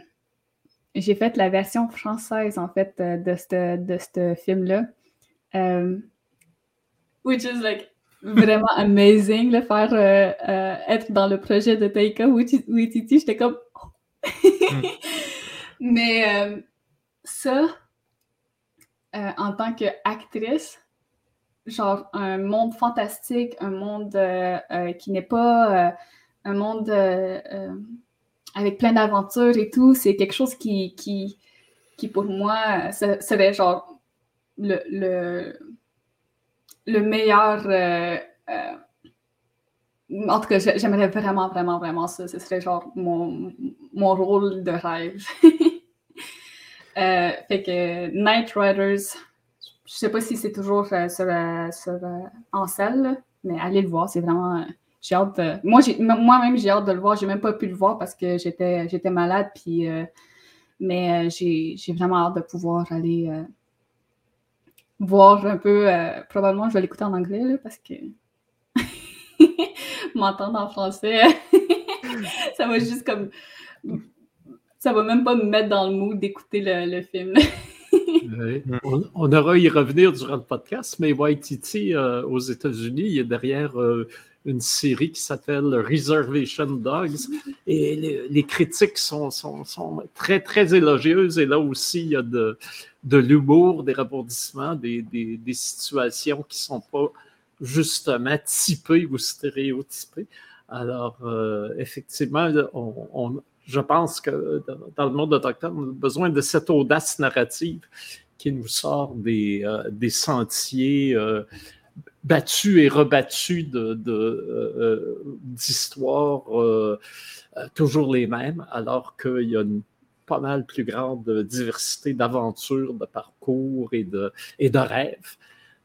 j'ai fait la version française en fait de ce de ce film-là. which is like vraiment amazing, le faire être dans le projet de Taika Waititi. J'étais comme. Hmm. Mais ça, en tant qu'actrice, genre un monde fantastique, un monde euh, euh, qui n'est pas euh, un monde avec plein d'aventures et tout. C'est quelque chose qui, qui, pour moi, serait genre le, le, le meilleur. en tout cas, j'aimerais vraiment, vraiment, vraiment ça. Ce serait genre mon, mon rôle de rêve. fait que Night Riders, je sais pas si c'est toujours euh, euh, euh, en salle, mais allez le voir, c'est vraiment. j'ai hâte. Moi, moi-même, j'ai hâte de le voir. J'ai même pas pu le voir parce que j'étais, j'étais malade, puis. mais j'ai, vraiment hâte de pouvoir aller voir un peu. probablement, je vais l'écouter en anglais, parce que. M'entendre en français, ça va juste comme. Ça va même pas me mettre dans le mood d'écouter le, le film. On, aura y revenir durant le podcast, mais Waititi euh, aux États-Unis, il est derrière euh, une série qui s'appelle Reservation Dogs et les, critiques sont, sont, très, très élogieuses. Et là aussi, il y a de, de l'humour, des rebondissements, des, des, situations qui ne sont pas justement typées ou stéréotypées. Alors, euh, effectivement, on, je pense que dans le monde autochtone, on a besoin de cette audace narrative qui nous sort des, euh, des sentiers euh, battus et rebattus d'histoires de, toujours les mêmes, alors qu'il y a une pas mal plus grande diversité d'aventures, de parcours et de, et de rêves.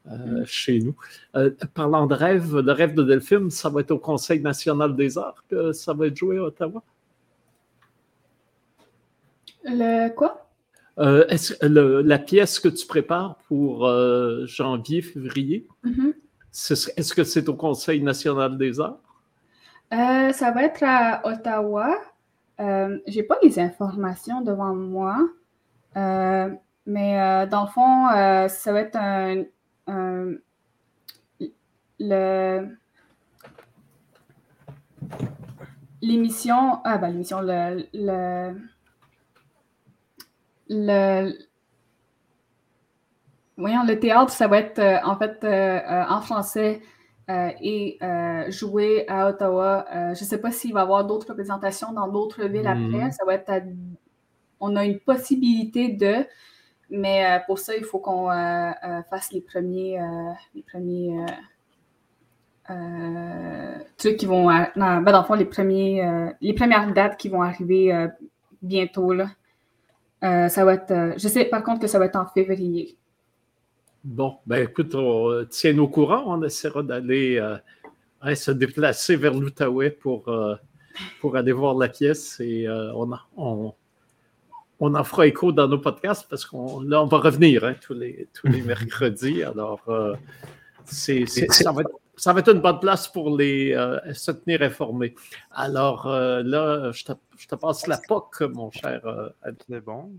Euh, mm. chez nous. Euh, parlant de rêve, le rêve de Delphine, ça va être au Conseil national des arts que ça va être joué à Ottawa? Le quoi? Euh, la pièce que tu prépares pour janvier, février, mm-hmm. est-ce que c'est au Conseil national des arts? ça va être à Ottawa. Euh, j'ai pas les informations devant moi, euh, mais euh, dans le fond, ça va être un, le l'émission, ah ben l'émission, le, le, le, voyons, le théâtre, ça va être en fait en français euh, et euh, jouer à Ottawa. Euh, je ne sais pas s'il va y avoir d'autres représentations dans d'autres villes après. Mhm. Ça va être On a une possibilité de, mais pour ça, il faut qu'on fasse les premiers, les premiers trucs qui vont. Ben, dans le fond, les, premiers, les premières dates qui vont arriver bientôt. Là. Ça va être. je sais par contre que ça va être en février. Bon, ben écoute, on tient au courant. On essaiera d'aller euh, se déplacer vers l'Outaouais pour, euh, pour aller voir la pièce et euh, on, on, on, en fera écho dans nos podcasts parce qu'on là, on va revenir hein, tous, les, tous les mercredis. Alors, c'est, ça, va être, une bonne place pour les, se tenir informés. Alors là, je te, passe la POC, mon cher. C'est bon.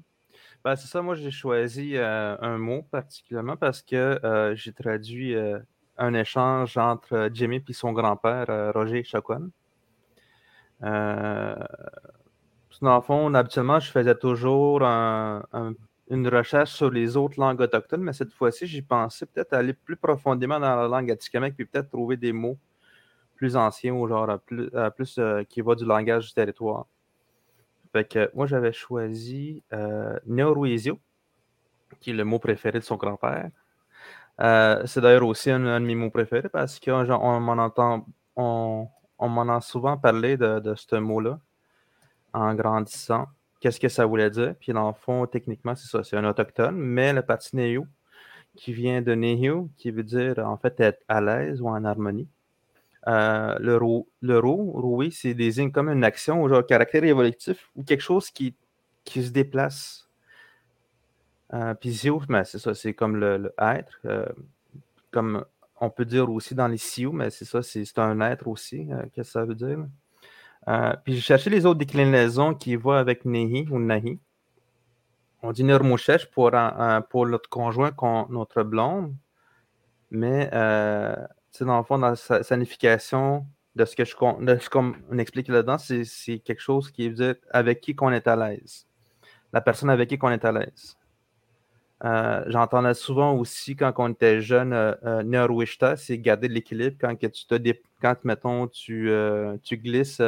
Ben, c'est ça, moi j'ai choisi euh, un mot particulièrement parce que euh, j'ai traduit euh, un échange entre Jimmy et son grand-père, Roger Chacon. dans le fond, habituellement, je faisais toujours une recherche sur les autres langues autochtones, mais cette fois-ci, j'ai pensé peut-être aller plus profondément dans la langue atikamekw puis peut-être trouver des mots plus anciens ou genre plus, plus qui vont du langage du territoire. Fait que moi, j'avais choisi euh, Neoruizio, qui est le mot préféré de son grand-père. Euh, c'est d'ailleurs aussi un, de mes mots préférés parce qu'on m'en entend, a souvent parlé de, ce mot-là en grandissant. Qu'est-ce que ça voulait dire? Puis dans le fond, techniquement, c'est ça, c'est un autochtone, mais le parti Neu, qui vient de Nehu, qui veut dire en fait être à l'aise ou en harmonie. Euh, le, roux, le roux, c'est désigne comme une action ou genre caractère évolutif ou quelque chose qui, qui se déplace. Euh, puis Zio, ben, c'est ça, c'est comme le, être. Euh, comme on peut dire aussi dans les Sioux, mais c'est ça, c'est un être aussi. Qu'est-ce que ça veut dire? Puis j'ai cherché les autres déclinaisons qui vont avec Nehi ou Nahi. On dit Nurmouchech pour, pour notre conjoint, notre blonde. Mais dans le fond, dans sa signification de ce que je comme on explique là-dedans, c'est quelque chose qui veut dire avec qui qu'on est à l'aise. La personne avec qui qu'on est à l'aise. Euh, j'entendais souvent aussi quand on était jeune, euh, euh c'est garder l'équilibre quand que tu te quand, mettons, tu, euh, glisses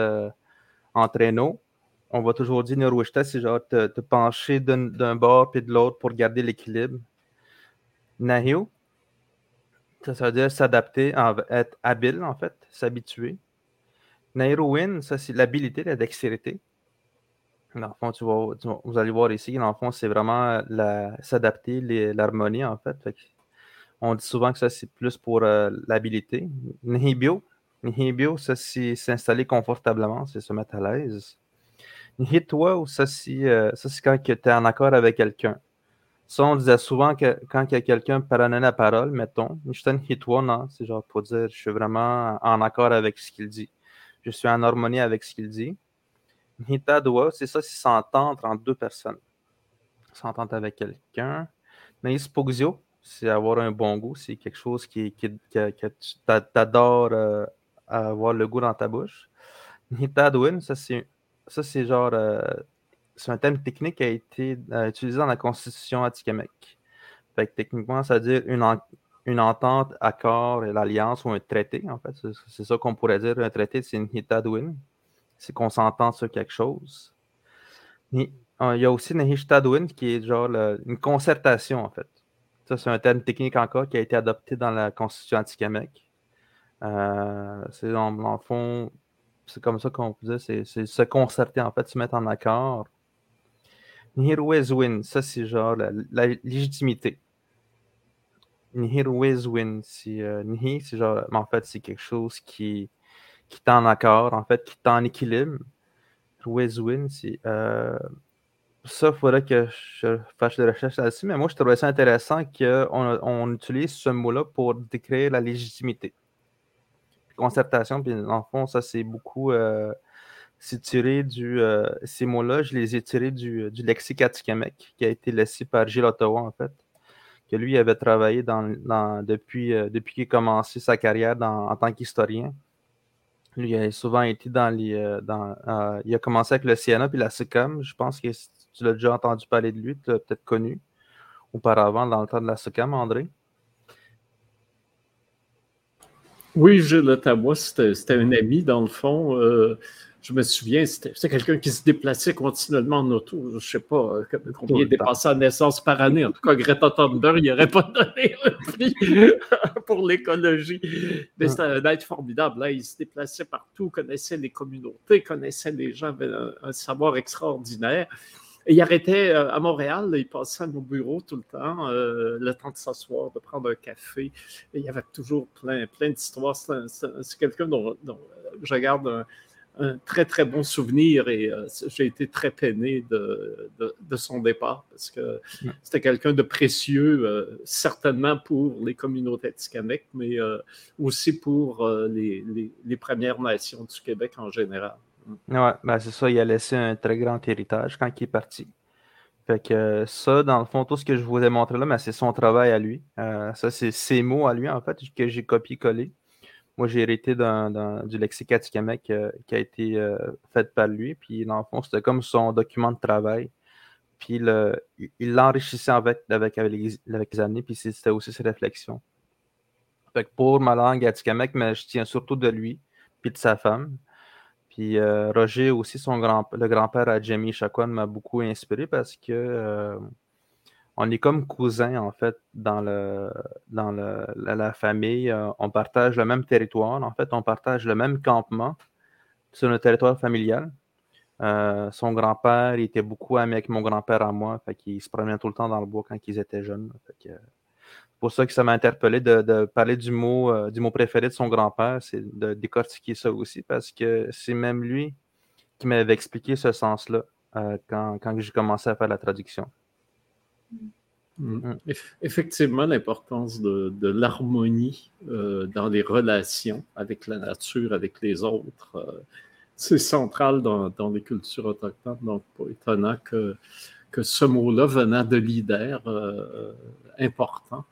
en traîneau. On va toujours dire Neuroishta, c'est genre te, pencher d'un bord puis de l'autre pour garder l'équilibre. Nahio, ça, veut dire s'adapter, être habile, en fait, s'habituer. Nairoin, ça, c'est l'habilité, la dextérité. Dans le fond, tu vas, vous allez voir ici, dans le fond, c'est vraiment s'adapter, l'harmonie, en fait. On dit souvent que ça, c'est plus pour euh, l'habilité. Nihibio, Nihibio, ça, c'est s'installer confortablement, c'est se mettre à l'aise. Nihitwa, ça, c'est euh, quand tu es en accord avec quelqu'un? Ça, on disait souvent que quand il y a quelqu'un prenait la parole, mettons, c'est genre pour dire je suis vraiment en accord avec ce qu'il dit. Je suis en harmonie avec ce qu'il dit. Hitadwa, c'est ça, c'est s'entendre entre deux personnes. S'entendre avec quelqu'un. Naispoxio, c'est avoir un bon goût, c'est quelque chose qui, qui, que tu adores euh, avoir le goût dans ta bouche. Hitadwin, ça c'est genre euh, c'est un terme technique qui a été euh, utilisé dans la Constitution Atikamekw. Fait que techniquement, ça veut dire une, une entente, accord, l'alliance ou un traité, en fait. C'est ça qu'on pourrait dire. Un traité, c'est une. C'est qu'on s'entend sur quelque chose. il y a aussi une qui est genre une concertation, en fait. Ça, c'est un terme technique encore qui a été adopté dans la Constitution Atikamekw. Euh, c'est dans, le fond, c'est comme ça qu'on dire, c'est se concerter, en fait, se mettre en accord. Nihirwezwin, ça c'est genre la, légitimité. Nihirwezwin, c'est euh, c'est genre, en fait, c'est quelque chose qui, qui est en accord, en fait, qui est en équilibre. C'est. Euh, ça, il faudrait que je fasse des recherches là-dessus, mais moi, je trouvais ça intéressant qu'on on utilise ce mot-là pour décrire la légitimité concertation. Puis, le fond, ça, c'est beaucoup. Euh, tiré du. Euh, ces mots-là, je les ai tirés du, du lexique Atikamek, qui a été laissé par Gilles Ottawa, en fait. Que lui avait travaillé depuis, euh, depuis qu'il a commencé sa carrière en tant qu'historien. Lui il a souvent été dans les. dans, il a commencé avec le Siena puis la SECAM. Je pense que tu l'as déjà entendu parler de lui, tu l'as peut-être connu auparavant dans le temps de la SECAM, André. Oui, Gilles Ottawa, c'était un ami, dans le fond. Euh, je me souviens, c'était quelqu'un qui se déplaçait continuellement en auto. Je ne sais pas euh, combien il dépassait en naissance par année. En tout cas, Greta Thunberg, il n'aurait pas donné le prix pour l'écologie. Mais c'était un être formidable. Là. Il se déplaçait partout, connaissait les communautés, connaissait les gens, avait un savoir extraordinaire. Et il arrêtait euh, à Montréal, il passait à nos bureaux tout le temps, euh, le temps de s'asseoir, de prendre un café. Et il y avait toujours plein, plein d'histoires. C'est quelqu'un dont, je garde un, très, très bon souvenir et euh, j'ai été très peiné de, de, son départ parce que c'était quelqu'un de précieux, certainement pour les communautés Tikamek, mais aussi pour les, les, les Premières Nations du Québec en général. Ouais, ben c'est ça, il a laissé un très grand héritage quand il est parti. Fait que ça, dans le fond, tout ce que je vous ai montré là, ben, c'est son travail à lui. Euh, ça, c'est ses mots à lui, en fait, que j'ai copié-collé. Moi, j'ai hérité du lexique Atikamek euh, qui a été euh, fait par lui. Puis, dans le fond, c'était comme son document de travail. Puis, il l'enrichissait avec, avec, avec, les, années. Puis, c'était aussi ses réflexions. Fait que pour ma langue Atikamek, mais je tiens surtout de lui, puis de sa femme. Puis euh, Roger aussi, son grand, le grand-père à Jamie Chacon m'a beaucoup inspiré parce que euh, on est comme cousins en fait dans, le, dans le, la, famille. Euh, on partage le même territoire. En fait, on partage le même campement sur notre territoire familial. son grand-père, il était beaucoup ami avec mon grand-père à moi. Fait se promenait tout le temps dans le bois quand ils étaient jeunes. Pour ça que ça m'a interpellé de, parler du mot, euh, du mot préféré de son grand-père, c'est de décortiquer ça aussi, parce que c'est même lui qui m'avait expliqué ce sens-là euh, quand, j'ai commencé à faire la traduction. Mm. Mm. Effectivement, l'importance de, l'harmonie euh, dans les relations avec la nature, avec les autres, c'est central dans, les cultures autochtones. Donc, pas étonnant que, que ce mot-là, venant de leaders importants,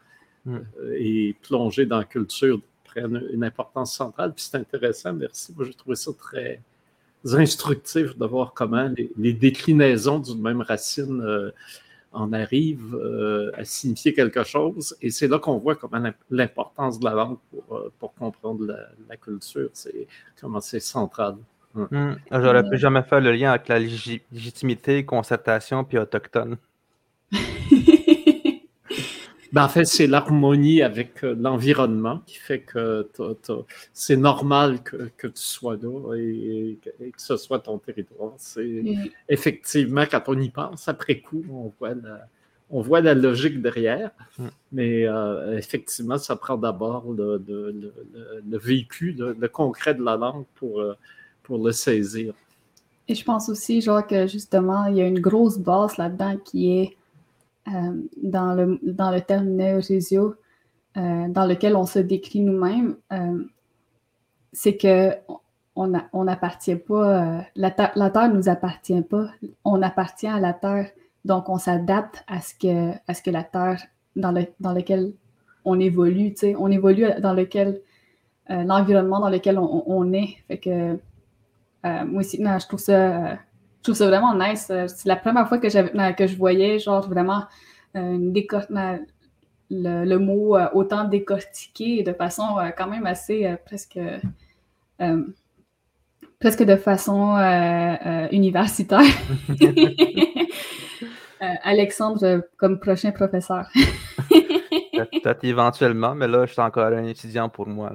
Hmm. Euh, et plonger dans la culture prenne une importance centrale. Puis c'est intéressant, merci. Moi, j'ai trouvé ça très instructif de voir comment les, déclinaisons d'une même racine euh, en arrivent euh, à signifier quelque chose. Et c'est là qu'on voit comment l'importance de la langue pour, comprendre la, culture, c'est comment c'est central. Hmm. Hmm. J'aurais pu jamais faire le lien avec la légitimité, concertation puis autochtone. Ben, en fait, c'est l'harmonie avec euh, l'environnement qui fait que c'est normal que, que, tu sois là et, que ce soit ton territoire. C'est mm. effectivement, quand on y pense, après coup, on voit la, on voit la logique derrière, mm. mais euh, effectivement, ça prend d'abord le, le, le, vécu, le, concret de la langue pour, euh, pour le saisir. Et je pense aussi, genre, que justement, il y a une grosse base là-dedans qui est euh, dans, le, dans le terme néo-régio, euh, dans lequel on se décrit nous-mêmes, euh, c'est que on n'appartient pas, la, la Terre nous appartient pas, on appartient à la Terre, donc on s'adapte à, ce que, à ce que la Terre dans, le, dans lequel on évolue, on évolue dans lequel, l'environnement dans lequel on, est. Fait que, moi aussi, je trouve ça je trouve ça vraiment nice. C'est la première fois que, que je voyais, genre, vraiment une le, le, mot autant décortiqué de façon quand même assez presque presque de façon universitaire. Alexandre comme prochain professeur. Peut-être éventuellement, mais là, je suis encore un étudiant pour moi.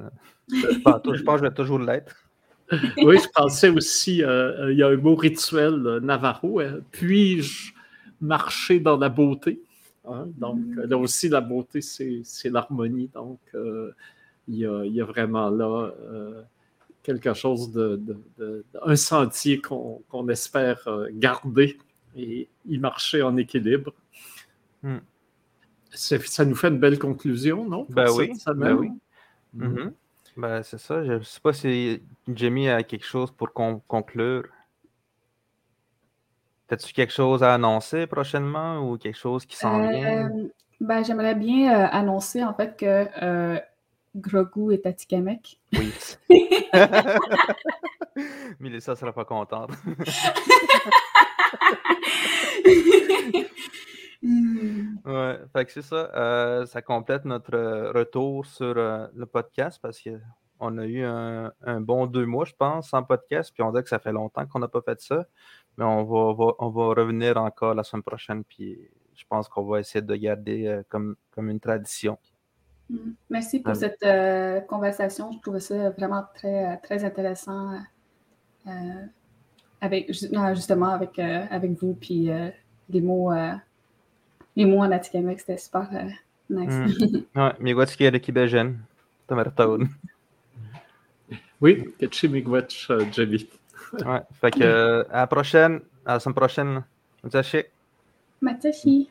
Je, pense, que je vais toujours l'être. Oui, je pensais aussi, euh, il y a un mot rituel euh, Navarro, euh, puis-je marcher dans la beauté? Hein? Donc, là aussi, la beauté, c'est l'harmonie. Donc, il y, a, vraiment là quelque chose de, un sentier qu'on espère garder et y marcher en équilibre. Hmm. Ça nous fait une belle conclusion, non? Ben oui. Ben oui. Hmm. Ben, c'est ça. Je ne sais pas si Jamie a quelque chose pour conclure. As-tu quelque chose à annoncer prochainement ou quelque chose qui s'en vient? Euh, ben, j'aimerais bien euh, annoncer en fait que euh, Grogu est à Tikamek. Oui. Mélissa ne sera pas contente. Hmm. Ouais, fait que c'est ça. Euh, ça complète notre retour sur euh, le podcast parce qu'on a eu un, bon deux mois, je pense, sans podcast. Puis on dit que ça fait longtemps qu'on n'a pas fait ça. Mais on va, on va revenir encore la semaine prochaine. Puis je pense qu'on va essayer de garder euh, comme, comme une tradition. Hmm. Merci pour cette conversation. Je trouvais ça vraiment très, très intéressant avec, justement avec, avec vous. Puis les mots les mots en Atikamek, c'était super euh, nice. Mm. ouais, miigwech kere kibejen. Tamertaun. Oui, Ketchi euh, Jabi. ouais, fait que euh, à la prochaine, à la semaine prochaine. Matashi. Matashi.